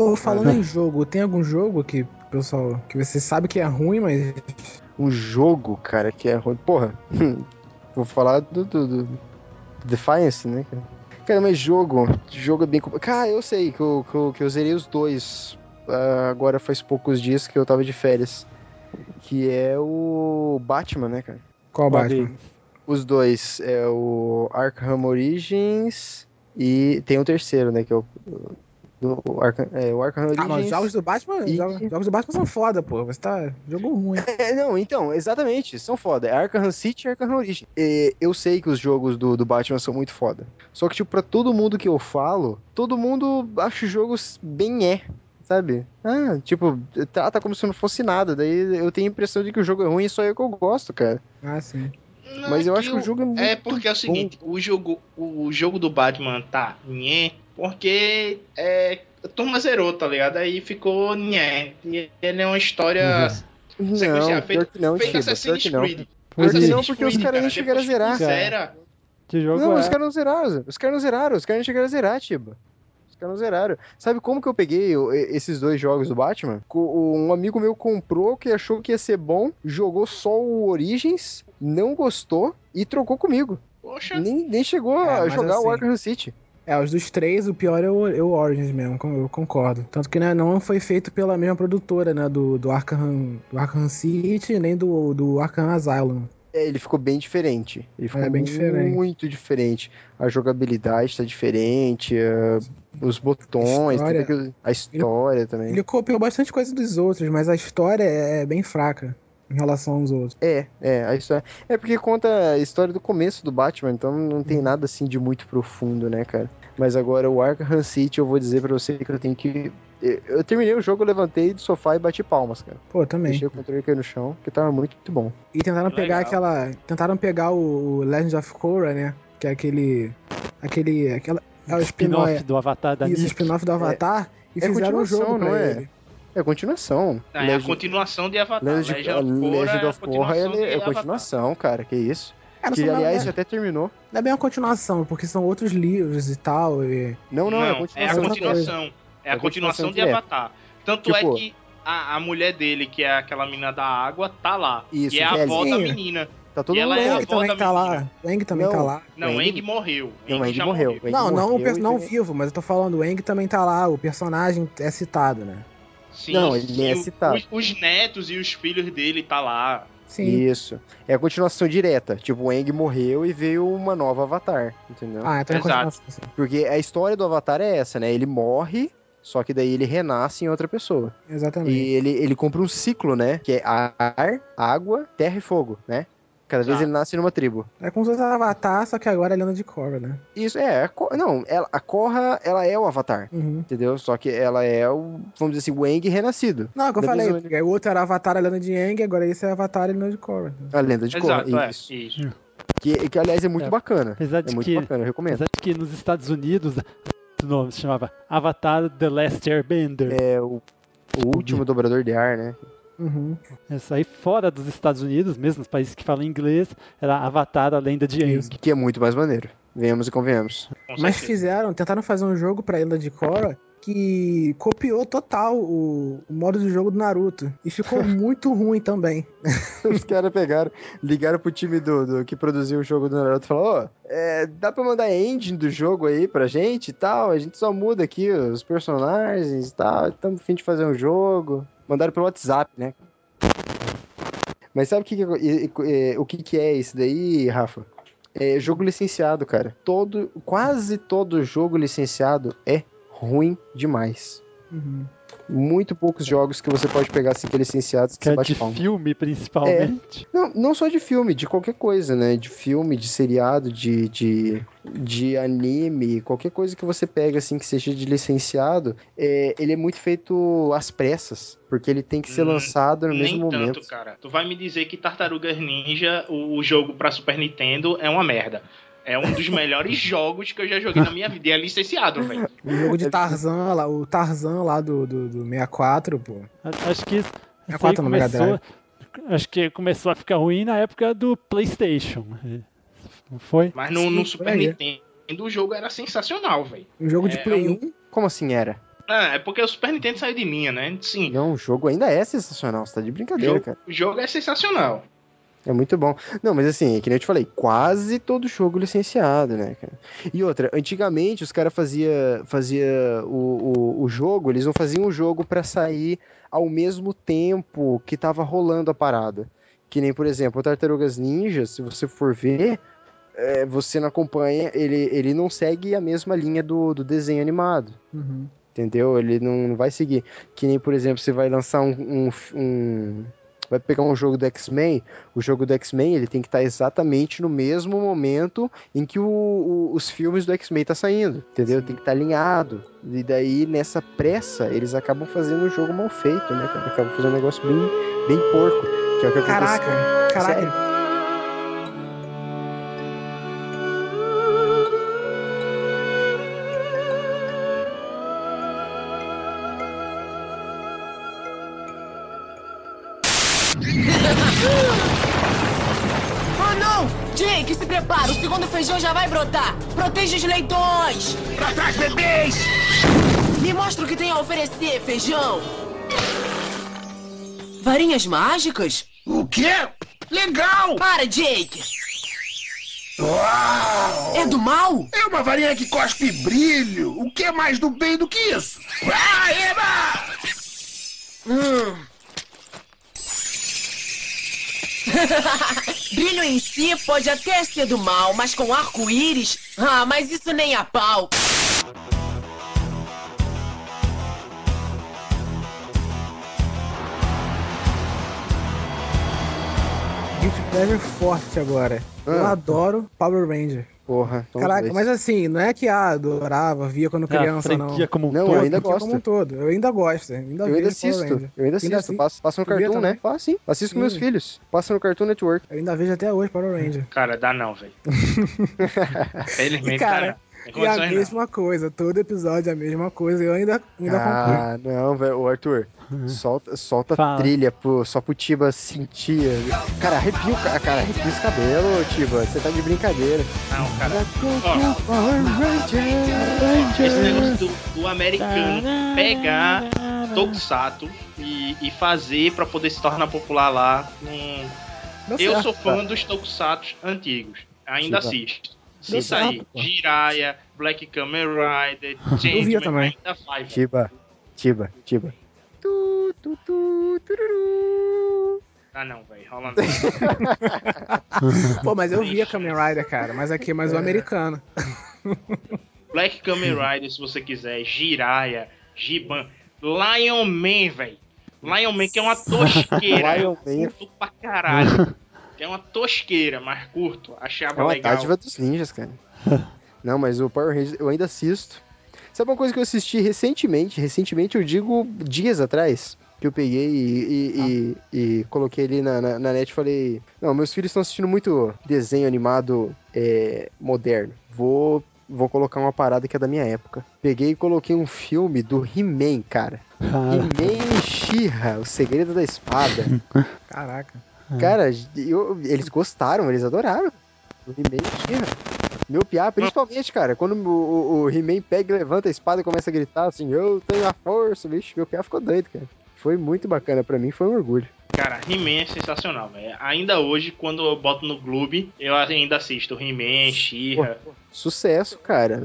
Pô, falando em jogo, tem algum jogo que, pessoal, que você sabe que é ruim, mas. Um jogo, cara, que é ruim. Porra, vou falar do, do, do Defiance, né, cara? Cara, mas jogo, jogo é bem. Cara, eu sei que eu, que eu, que eu zerei os dois. ah, agora faz poucos dias que eu tava de férias. Que é o Batman, né, cara? Qual Qual Batman? deles? Os dois. É o Arkham Origins e tem o terceiro, né? Que é o. do- o Arkham, é, o Arkham Origins. Ah, mas os jogos do Batman. E- Jogos, jogos do Batman são foda, pô. Você tá. Jogo ruim. É, não, então, exatamente, são foda. É Arkham City e Arkham Origins. E eu sei que os jogos do, do Batman são muito foda. Só que, tipo, pra todo mundo que eu falo, todo mundo acha os jogos bem é, sabe? Ah, tipo, trata como se não fosse nada. Daí eu tenho a impressão de que o jogo é ruim e só eu que eu gosto, cara. Ah, sim. Não, Mas eu é acho que o jogo é muito É porque é o seguinte, o jogo, o jogo do Batman tá nhé, porque é, a turma zerou, tá ligado? Aí ficou nhé. E ele é uma história Não, sequencial, pior feita, que não, feita Assassin's que não. Creed. Assassin's não, porque os Creed, caras nem cara, chegaram a zerar. Zera, Que jogo Não, é? os caras não zeraram. Os caras não zeraram. Os caras não chegaram a zerar, Tiba. Os caras não zeraram. Sabe como que eu peguei esses dois jogos do Batman? Um amigo meu comprou que achou que ia ser bom, jogou só o Origins, não gostou e trocou comigo. Poxa. Nem, nem chegou É, a mas jogar assim, o Arkham City. É, os dos três, o pior é o, é o Origins mesmo, eu concordo. Tanto que né, não foi feito pela mesma produtora, né? Do, do, Arkham, do Arkham City, nem do, do Arkham Asylum. É, ele ficou bem diferente. Ele ficou É, bem diferente. muito diferente. A jogabilidade tá diferente, os botões, História. tudo aquilo- a história também. Ele copiou bastante coisa dos outros, mas a história é bem fraca em relação aos outros. É, é, a história. É porque conta a história do começo do Batman, então não tem nada assim de muito profundo, né, cara? Mas agora o Arkham City, eu vou dizer pra você que eu tenho que. Eu terminei o jogo, eu levantei do sofá e bati palmas, cara. Pô, também. Deixei o controle cair no chão, que tava muito bom. E tentaram pegar aquela. Tentaram pegar o Legend of Korra, né? Que é aquele. Aquele. Aquela, é o Spin-off spin-off do Avatar da Isso, spin-off do Avatar. e é fizeram um jogo não é? ele. É continuação. Ah, é a continuação de Avatar. Legend, Legend of Korra Legend é a é, continuação é continuação, cara, que isso. Cara, que não- aliás é- até terminou. Não é bem uma continuação, porque são outros livros e tal. E... Não, não, é a é a continuação. continuação. É a É a continuação continuação de. Avatar. Tanto Tipo- é que a, a mulher dele, que é aquela menina da água, tá lá. Isso, e é a avó da menina. Tá todo e ela mundo é a O Eng avó da também tá lá. O Eng também Não. tá lá. Não, O Eng- morreu. Não, o Eng já morreu. Eng Não, não, o morreu não vivo, mas eu tô falando, o Eng também tá lá, o personagem é citado, né? Sim, Não, ele é citado. Os, os netos e os filhos dele tá lá. Sim. Isso. É a continuação direta. Tipo, o Eng morreu e veio uma nova Avatar, entendeu? Ah, então é Exato. Porque a história do Avatar é essa, né? Ele morre, só que daí ele renasce em outra pessoa. Exatamente. E ele, ele compra um ciclo, né? Que é ar, água, terra e fogo, né? Cada vez Exato. ele nasce numa tribo. É como se fosse Avatar, só que agora é lenda de Korra, né? Isso, é. A não, ela- a Korra, ela é o Avatar. Uhum. Entendeu? Só que ela é o, vamos dizer assim, o Eng renascido. Não, é o que eu falei, o outro era Avatar, a lenda de Eng, agora esse é Avatar, a lenda de Korra. A lenda de Korra. Exato, é. Isso. Isso. Que, que, aliás, é muito É. bacana. Apesar de É muito que- bacana, eu recomendo. Apesar de que nos Estados Unidos o nome se chamava Avatar The Last Airbender. É o, o último dobrador de ar, né? Uhum. Isso aí fora dos Estados Unidos, mesmo nos países que falam inglês, era Avatar A Lenda de Aang. Que é muito mais maneiro. Venhamos e convenhamos. Mas fizeram, tentaram fazer um jogo pra Ilha de Korra que copiou total o, o modo de jogo do Naruto. E ficou muito ruim também. Os caras pegaram, ligaram pro time do, do que produziu o jogo do Naruto e falaram, ó, é, dá pra mandar a engine do jogo aí pra gente e tal, a gente só muda aqui os personagens e tal, estamos a fim de fazer um jogo. Mandaram pelo WhatsApp, né? Mas sabe o que, o que, que é isso daí, Rafa? É jogo licenciado, cara. Todo, quase todo jogo licenciado é ruim demais. Uhum. Muito poucos jogos que você pode pegar assim que é licenciados que, Que você é bate de palma. filme, principalmente. Não, não só de filme, de qualquer coisa, né? De filme, de seriado, de, de, de anime, qualquer coisa que você pega, assim, que seja de licenciado, é, ele é muito feito às pressas, porque ele tem que ser lançado no Nem mesmo tanto, momento. cara. Tu vai me dizer que Tartarugas Ninja, o, o jogo pra Super Nintendo, é uma merda. É um dos melhores jogos que eu já joguei na minha vida. E é licenciado, velho. O jogo de Tarzan lá, o Tarzan lá do, do, do 64, pô. Acho que isso É aí quatro no Mega começou. Acho que começou a ficar ruim na época do PlayStation. Não foi? Mas no, no Sim, Super por aí. Nintendo o jogo era sensacional, velho. Um jogo de É, Play é 1. Como assim era? Ah, é porque o Super Nintendo saiu de linha, né? Sim. Não, o jogo ainda é sensacional, você tá de O brincadeira, jogo, cara. o jogo é sensacional. É muito bom. Não, mas assim, que nem eu te falei, quase todo jogo licenciado, né, cara? E outra, antigamente os caras fazia, fazia o, o, o jogo, eles não faziam o jogo pra sair ao mesmo tempo que tava rolando a parada. Que nem, por exemplo, o Tartarugas Ninja, se você for ver, é, você não acompanha, ele, ele não segue a mesma linha do, do desenho animado. Uhum. Entendeu? Ele não, não vai seguir. Que nem, por exemplo, você vai lançar um. um, um- vai pegar um jogo do X-Men. O jogo do X-Men ele tem que estar exatamente no mesmo momento em que o- o- os filmes do X-Men tá saindo. Entendeu? Tem que estar alinhado. E daí, nessa pressa, eles acabam fazendo um jogo mal feito, né? Acabam fazendo um negócio bem, bem porco. Que é o que. Caraca, caraca. Sério. Feijão já vai brotar! Proteja os leitões! Pra trás, bebês! Me mostra o que tem a oferecer, feijão! Varinhas mágicas? O quê? Legal! Para, Jake! Uau! É do mal? É uma varinha que cospe brilho. O que é mais do bem do que isso? Ah, eba! Hum. Brilho em si pode até ser do mal, mas com arco-íris? Ah, mas isso nem a pau. Guilty Pleasure forte agora. Eu Ah. adoro Power Ranger. Porra, Caraca, dois. mas assim, não é que ah, adorava, via quando É, criança, não. como um não, todo. eu ainda gosto. como um todo. Eu ainda gosto. Ainda eu ainda vejo Power assisto, Ranger. eu ainda assisto, passa, passa no Cartoon, né? Passa sim, assisto com meus filhos. Passa no Cartoon Network. Eu ainda vejo até hoje Power Ranger. Cara, dá não, velho. Felizmente, cara. Tem E a condições não. mesma coisa, todo episódio é a mesma coisa. Eu ainda, ainda Ah, não, velho. Ô, Arthur, solta, solta a Fala. trilha pro, só pro Tiba sentir. Cara, arrepia o ca- cara, arrepia os cabelos, Tiba. Você tá de brincadeira. Não, cara. Ranger, Esse negócio do, do americano pegar Tokusatsu e, e fazer pra poder se tornar popular lá. hum, eu certo, sou fã cara. dos Tokusatsu antigos. Ainda Chiba. assisto. Se sair. Jiraiya, Black Kamen Rider, Eu via Changeman, também. ainda vai. Tiba, Tiba, Tiba. Tu, tu, tu, tururu. Ah não, velho. Rola não. Pô, mas eu via Kamen Rider, cara. Mas aqui é mais o americano. Black Kamen Rider, se você quiser, Jiraiya, Giban, Lion Man, velho. Lion Man que é uma tosqueira. Lion Man. pra caralho. É uma tosqueira, mas curto. Achava É uma legal. dádiva dos ninjas, cara. Não, mas o Power Rangers eu ainda assisto. Sabe uma coisa que eu assisti recentemente? Recentemente eu digo dias atrás. Que eu peguei e, e, e- e coloquei ali na, na, na net e falei: Não, meus filhos estão assistindo muito desenho animado é, moderno. Vou, vou colocar uma parada que é da minha época. Peguei e coloquei um filme do He-Man, cara. He-Man e She-Ra, O Segredo da Espada. Caraca. Cara, eu- eles gostaram, eles adoraram. O He-Man e She-Ra. Meu piá, principalmente, cara, quando o, o, o He-Man pega e levanta a espada e começa a gritar assim, eu tenho a força, bicho, meu piá ficou doido, cara. Foi muito bacana pra mim, foi um orgulho. Cara, He-Man é sensacional, velho. Ainda hoje, quando eu boto no Gloob, eu ainda assisto He-Man, She-Ra. Sucesso, cara.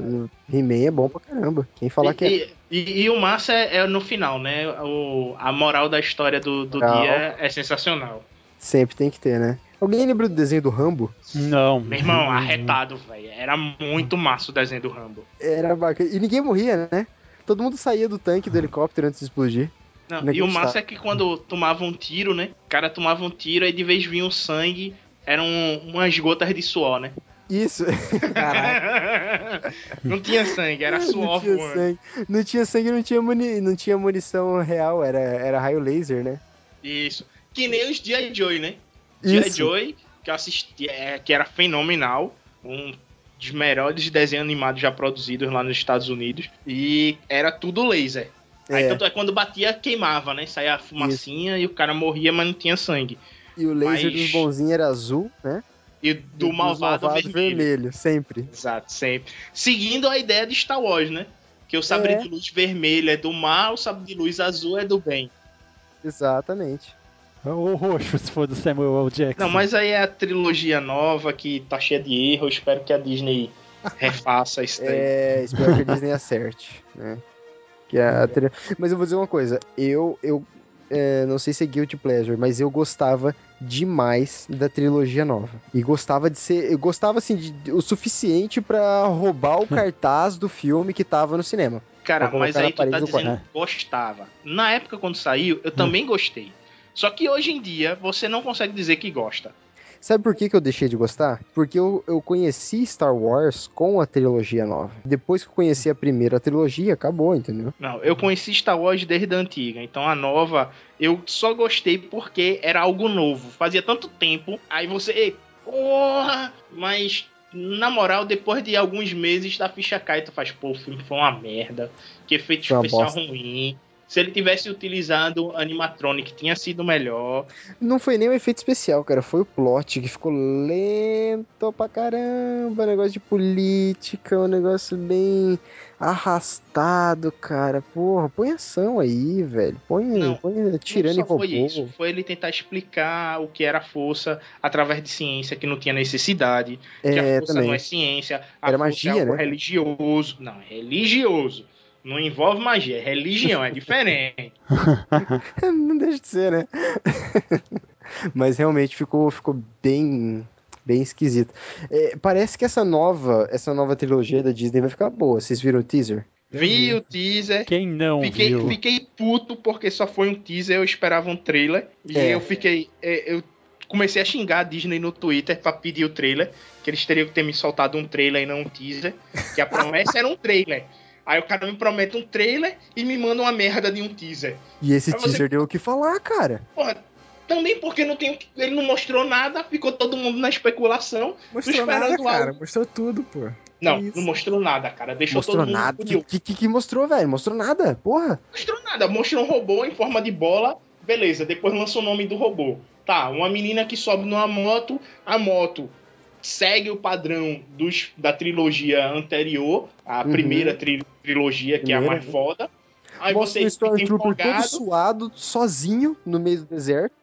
He-Man é bom pra caramba. Quem falar que é. E, e- e o massa é, é no final, né? O, a moral da história do, do dia é sensacional. Sempre tem que ter, né? Alguém lembra do desenho do Rambo? Não. Meu irmão, arretado, velho. Era muito massa o desenho do Rambo. Era bacana. E ninguém morria, né? Todo mundo saía do tanque do helicóptero antes de explodir. Não, Ninguém e o massa é que quando tomava um tiro, né? O cara tomava um tiro e de vez vinha um sangue, eram umas gotas de suor, né? Isso. não tinha sangue, era não suor tinha voando. sangue. Não tinha sangue, não tinha, muni... não tinha munição real, era, era raio laser, né? Isso. Que nem os G.I. Joy, né? G.I. Isso. Joy, que eu assisti, é, que era fenomenal. Um dos melhores desenhos animados já produzidos lá nos Estados Unidos. E era tudo laser. Aí É. tanto é quando batia, queimava, né? Saía a fumacinha e o cara morria, mas não tinha sangue. E o laser Mas- dos bonzinhos era azul, né? E do dos malvado, malvados vermelho. sempre. Exato, sempre. Seguindo a ideia de Star Wars, né? Que o sabre É. de luz vermelho é do mal, o sabre de luz azul é do bem. Exatamente. O roxo, se for do Samuel L. Jackson. Não, mas aí é a trilogia nova que tá cheia de erros. Eu espero que a Disney refaça isso daí. É, espero que a Disney acerte, né? Que a tri- Mas eu vou dizer uma coisa, eu, eu é, não sei se é Guilty Pleasure, mas eu gostava demais da trilogia nova. E gostava de ser. Eu gostava assim, de, o suficiente pra roubar o cartaz do filme que tava no cinema. Cara, mas aí tu tá dizendo quarto. que gostava. Na época quando saiu, eu também gostei. Só que hoje em dia você não consegue dizer que gosta. Sabe por que, que eu deixei de gostar? Porque eu, eu conheci Star Wars com a trilogia nova. Depois que eu conheci a primeira trilogia, acabou, entendeu? Não, eu conheci Star Wars desde a antiga, então a nova eu só gostei porque era algo novo. Fazia tanto tempo, aí você, ei, porra, mas na moral, depois de alguns meses da ficha cai, tu faz, pô, o filme foi uma merda, que efeito Foi especial bosta. ruim. Se ele tivesse utilizado animatronic, tinha sido melhor. Não foi nem o efeito especial, cara. Foi o plot que ficou lento pra caramba. Negócio de política, um negócio bem arrastado, cara. Porra, põe ação aí, velho. Põe, põe tirando e Não só foi robô. isso, foi ele tentar explicar o que era força através de ciência, que não tinha necessidade, que É, a força também. não é ciência, a Era força magia, é algo né? religioso. Não, é religioso. Não envolve magia, é religião, é diferente. não deixa de ser, né? Mas realmente ficou, ficou bem, bem esquisito. É, parece que essa nova, essa nova trilogia da Disney vai ficar boa. Vocês viram o teaser? Vi o teaser. Quem não Fiquei, viu? fiquei puto porque só foi um teaser, eu esperava um trailer. E É. eu fiquei. é, Eu comecei a xingar a Disney no Twitter pra pedir o trailer. Que eles teriam que ter me soltado um trailer e não um teaser. Que a promessa era um trailer. Aí o cara me promete um trailer e me manda uma merda de um teaser. E esse você- teaser deu o que falar, cara. Porra, também porque não tem, ele não mostrou nada, ficou todo mundo na especulação. Mostrou nada, cara. algo. Mostrou tudo, pô. Não, não mostrou nada, cara. Deixou Mostrou todo mundo nada. curioso. Que, que, que mostrou, velho? Mostrou nada, porra. mostrou nada. Mostrou um robô em forma de bola. Beleza, depois lança o nome do robô. Tá, uma menina que sobe numa moto. A moto segue o padrão dos, da trilogia anterior. A Uhum. primeira tri- trilogia, que é a Primeira, mais foda. Aí Mostra você o Stormtrooper todo suado, sozinho, no meio do deserto.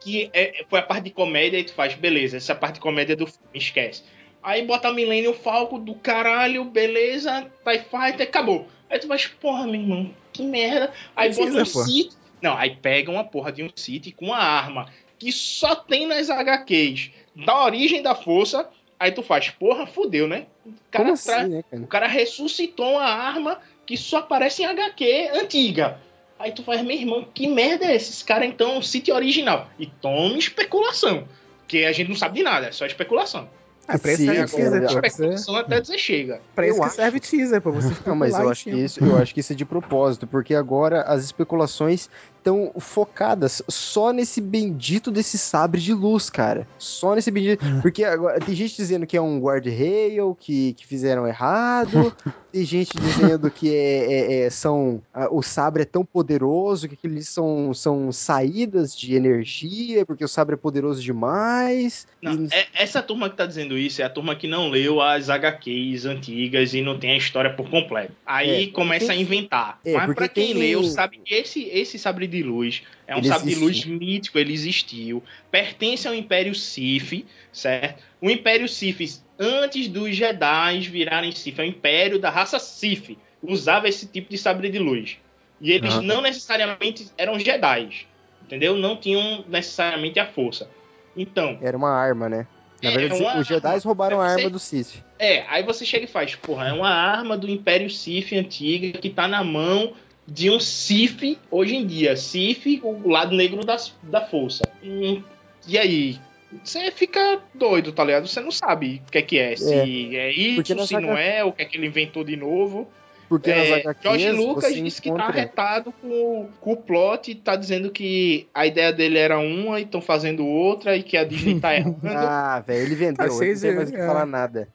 que é, foi a parte de comédia e tu faz, beleza, essa parte de comédia do filme, esquece. Aí bota Millennium Falcon do caralho, beleza, TIE Fighter, acabou. Aí tu faz, porra, meu irmão, que merda. Aí Precisa, bota um. City. Não, aí pega uma porra de um City com uma arma que só tem nas HQs da origem da força. Aí tu faz, porra, fudeu, né? O cara, Como assim, tra- né, cara? o cara ressuscitou uma arma que só aparece em HQ antiga. Aí tu faz, meu irmão, que merda é esse? Esse cara então é um City original. E toma especulação. Porque a gente não sabe de nada, é só especulação. É, pra isso serve. Você- Especulação até dizer chega. Pra isso Eu que acho. serve teaser, pra você Não, mas eu acho, que isso, eu acho que isso é de propósito, porque agora as especulações estão focadas só nesse bendito desse sabre de luz, cara. Só nesse bendito. Porque agora tem gente dizendo que é um guard-rail, que, que fizeram errado. tem gente dizendo que é, é- é- são ah, o sabre é tão poderoso que aqueles são, são saídas de energia, porque o sabre é poderoso demais. Não, é- essa turma que tá dizendo isso é a turma que não leu as HQs antigas e não tem a história por completo. Aí É, começa tem- a inventar. É, Mas pra quem tem- leu, sabe que esse, esse sabre de luz é um Ele sabre de luz existiu. mítico, ele existiu. Pertence ao Império Sith, certo? O Império Sith, antes dos Jedi virarem Sith, é o Império da raça Sith. Usava esse tipo de sabre de luz. E eles Aham. não necessariamente eram Jedi. Entendeu? Não tinham necessariamente a força. Então, Era uma arma, né? Na É, verdade, os Jedi roubaram a Deve arma do Sith. é, aí você chega e faz, porra, é uma arma do Império Sith antiga que tá na mão de um Sith hoje em dia. Sith, o lado negro das, da força. Hum, e aí? Você fica doido, tá ligado? Você não sabe o que é que é. Se é, Porque isso, se não HQ é, o que é que ele inventou de novo. Porque É, HQs George Lucas disse que encontra- tá arretado com, com o plot, tá dizendo que a ideia dele era uma e estão fazendo outra e que a Disney tá errando. Ah, velho, ele vendeu. Ah, ele não tem mais o que é. falar nada.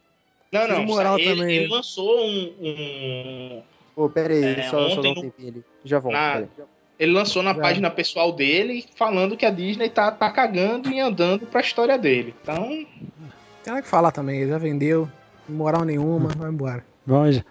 Não, não, moral ele, também. ele lançou um- um, Pô, pera aí, É, só, só ontem dá um no- tempinho ali. Já volto. Na-. Ele lançou na Já. página pessoal dele falando que a Disney tá, tá cagando e andando pra história dele. Então, Tem nada que falar também, ele já vendeu, moral nenhuma, vai embora. Bom, já,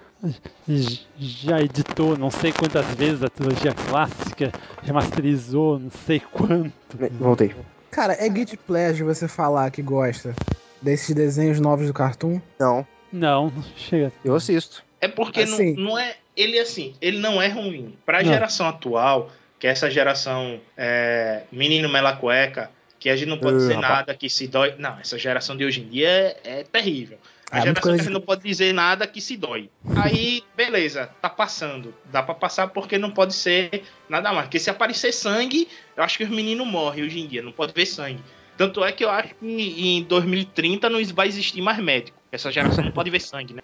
já- editou não sei quantas vezes a trilogia clássica, remasterizou não sei quanto. Voltei. Cara, é guilty pleasure você falar que gosta desses desenhos novos do Cartoon? Não, Não, não chega. eu assisto. é porque não- Assim. não, é. Ele assim, ele não é ruim. Pra Não. geração atual, que é essa geração é, menino mela cueca, que a gente não pode Uh, dizer rapaz. nada que se dói. Não, essa geração de hoje em dia é, é terrível. A É, geração que a gente não pode dizer nada que se dói. Aí, beleza, tá passando. Dá pra passar porque não pode ser nada mais. Porque se aparecer sangue, eu acho que os meninos morrem hoje em dia. Não pode ver sangue. Tanto é que eu acho que em 2030 não vai existir mais médico. Essa geração não pode ver sangue, né?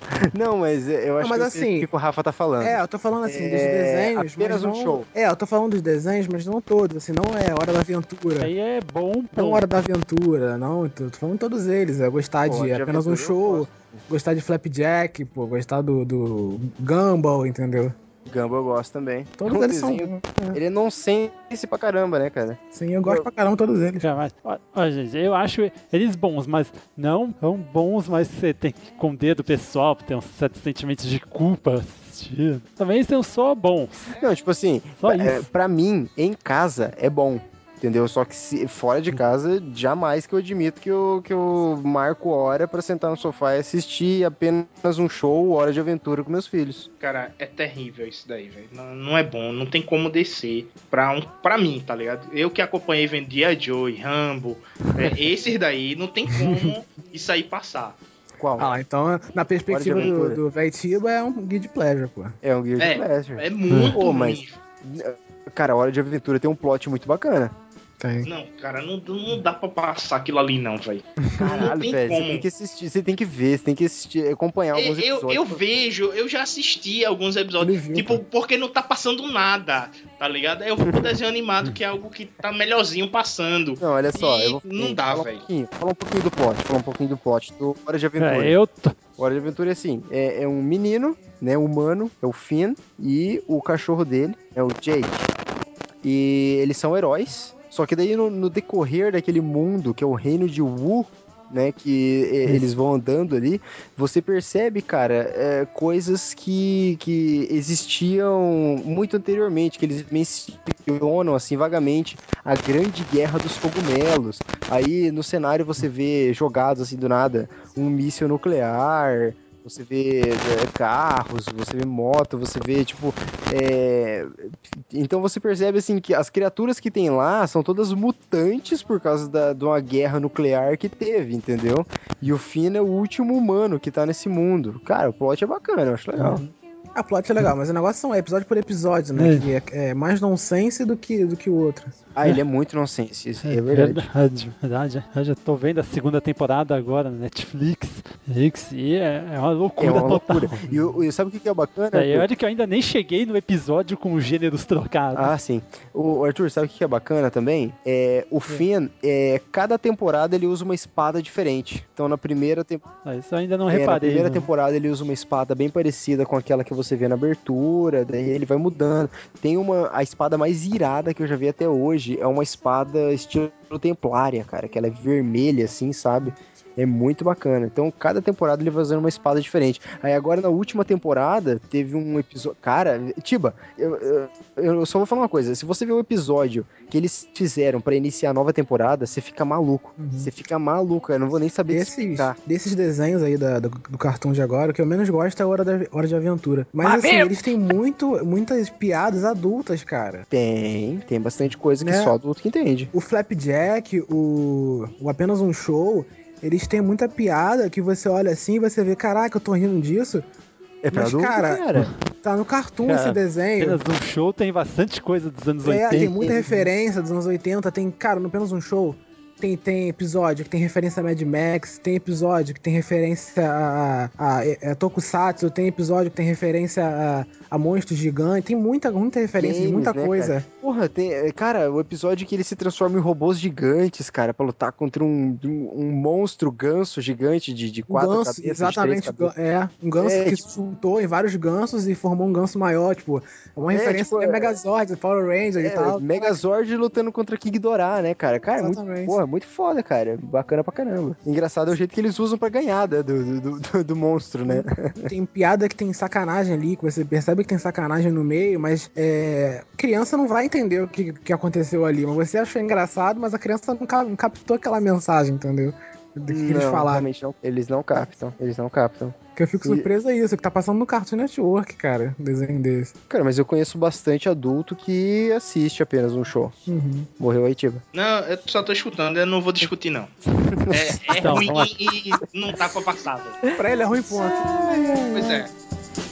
Não, mas eu acho mas que sei assim, o que que o Rafa tá falando. É, eu tô falando assim, dos É, desenhos. apenas mas um não- show. É, eu tô falando dos desenhos, mas não todos, assim, não é Hora da Aventura. Aí é bom, Não bom. Hora da Aventura, não, eu tô tô falando todos eles. É gostar Pô, de de apenas um show, gostar de Flapjack, pô, gostar do, do Gumball, entendeu? Gumball eu gosto também. Todos É eles são. desenho- Ele é nonsense pra caramba, né, cara? Sim, eu gosto pra caramba todos eles. Já vai. Ó, ó, gente, eu acho eles bons, mas não tão bons, mas você tem que esconder do pessoal, ter um certo sentimento de culpa assistindo. Também são só bons. Não, tipo assim, Só é, isso. pra mim, em casa é bom. Entendeu? Só que se- fora de casa, jamais que eu admito que eu, que eu marco hora pra sentar no sofá e assistir apenas um show, hora de aventura com meus filhos. Cara, é terrível isso daí, velho. Não, não é bom, não tem como descer pra, um, pra mim, tá ligado? Eu que acompanhei vendo Dia Joe, Rambo, é, esses daí, não tem como isso aí passar. Qual? Ah, então, na perspectiva de do, do Vetiba, é um guide pleasure, pô. É um Guilty É, Pleasure. é muito Pô, mas, cara, Hora de Aventura tem um plot muito bacana. Tem. Não, cara, não, não dá pra passar aquilo ali, não, velho. Caralho, velho, você tem que assistir, você tem que ver, você tem que assistir, acompanhar alguns Eu, episódios. eu vejo, eu já assisti alguns episódios, tipo, porque não tá passando nada, tá ligado? Aí eu vou pro desenho animado, que é algo que tá melhorzinho passando. Não, olha só, E eu vou não dá, falar um velho. pouquinho, Falar um pouquinho do plot, falar um pouquinho do plot do Hora de Aventura. É, eu tô. Hora de Aventura é assim, é, é um menino, né, humano, é o Finn, e o cachorro dele é o Jake. E eles são heróis, só que daí no, no decorrer daquele mundo, que é o reino de Wu, né, que é, eles vão andando ali, você percebe, cara, é, coisas que, que existiam muito anteriormente, que eles mencionam, assim, vagamente, a grande guerra dos cogumelos. Aí no cenário você vê jogados, assim, do nada, um míssil nuclear, você vê é, carros, você vê moto, você vê, tipo, é... então você percebe, assim, que as criaturas que tem lá são todas mutantes por causa da, de uma guerra nuclear que teve, entendeu? E o Finn é o último humano que tá nesse mundo. Cara, o plot é bacana, eu acho legal. A plot é legal, mas o negócio são episódio por episódio, né? É. Que é, é mais nonsense do que, do que o outro. Ah, ele é muito nonsense, isso é, É verdade. verdade, verdade. Eu já tô vendo a segunda temporada agora na Netflix. Netflix, e é, é uma loucura É uma total. loucura. E, e sabe o que é bacana? É, Arthur? olha que eu ainda nem cheguei no episódio com os gêneros trocados. Ah, sim. O Arthur, sabe o que é bacana também? É, o Finn, é, cada temporada ele usa uma espada diferente. Então na primeira, tem- Ah, isso eu ainda não é, na reparei. primeira não. temporada ele usa uma espada bem parecida com aquela que você vê na abertura, daí ele vai mudando. Tem uma a espada mais irada que eu já vi até hoje, é uma espada estilo templária, cara, que ela é vermelha assim, sabe? É muito bacana. Então, cada temporada ele vai usando uma espada diferente. Aí agora na última temporada teve um episódio. Cara, Tiba, eu, eu, eu só vou falar uma coisa. Se você ver o episódio que eles fizeram pra iniciar a nova temporada, você fica maluco. Você fica maluco. Eu não vou nem saber Desses, explicar. desses desenhos aí da- do, do cartão de agora, o que eu menos gosto é a Hora, da, Hora de Aventura. Mas Ah, assim, meu! eles têm muito, muitas piadas adultas, cara. Tem, tem bastante coisa que Né? só adulto que entende. O Flapjack, o, o Apenas um Show, eles têm muita piada que você olha assim e você vê, caraca, eu tô rindo disso. É pra Mas, adulto, cara, cara. tá no cartoon Cara, esse desenho. Apenas um show tem bastante coisa dos anos É, 80. tem muita referência dos anos 80. Tem, cara, no apenas um show. Tem, tem episódio que tem referência a Mad Max, tem episódio que tem referência a, a, a, a Tokusatsu, tem episódio que tem referência a, a monstros gigantes, tem muita, muita referência de Games, muita né, coisa. cara? Porra, tem. é, Cara, o episódio que ele se transforma em robôs gigantes, cara, pra lutar contra um, um, monstro ganso gigante de, de Um quatro ganso, cabeças. exatamente, cabeças. é, um ganso É, que tipo- se juntou em vários gansos e formou um ganso maior, tipo, é uma É, referência tipo, a Megazord, Power Ranger e É, tal. Megazord lutando contra King Dorá, né, cara? Cara, é muito, porra, muito foda, cara. Bacana pra caramba. Engraçado é o jeito que eles usam pra ganhar né, do, do, do, do monstro, né? Tem piada que tem sacanagem ali, que você percebe que tem sacanagem no meio, mas é, criança não vai entender o que, que aconteceu ali. Mas você achou engraçado, mas a criança não, ca- não captou aquela mensagem, entendeu? Do que, que eles Não, falaram. não. Eles não captam. Eles não captam. Que eu fico E- surpreso é isso, que tá passando no Cartoon Network, cara, um desenho desse. Cara, mas eu conheço bastante adulto que assiste apenas um show. Uhum. Morreu aí, Tiba. Não, eu só tô escutando, eu não vou discutir, não. É, é Então, ruim e não tá pra velho. pra ele é ruim, ponto. Pois é.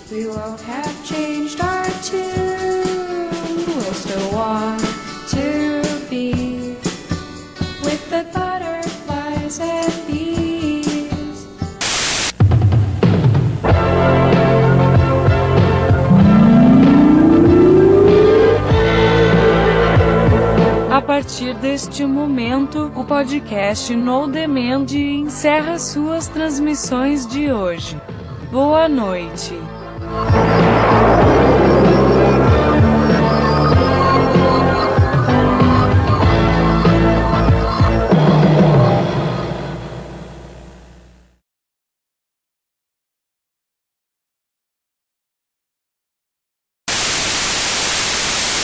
We won't have changed our tune. We'll still want to be with the butterflies and bees. A partir deste momento, o podcast No Demand encerra suas transmissões de hoje. Boa noite. Bye.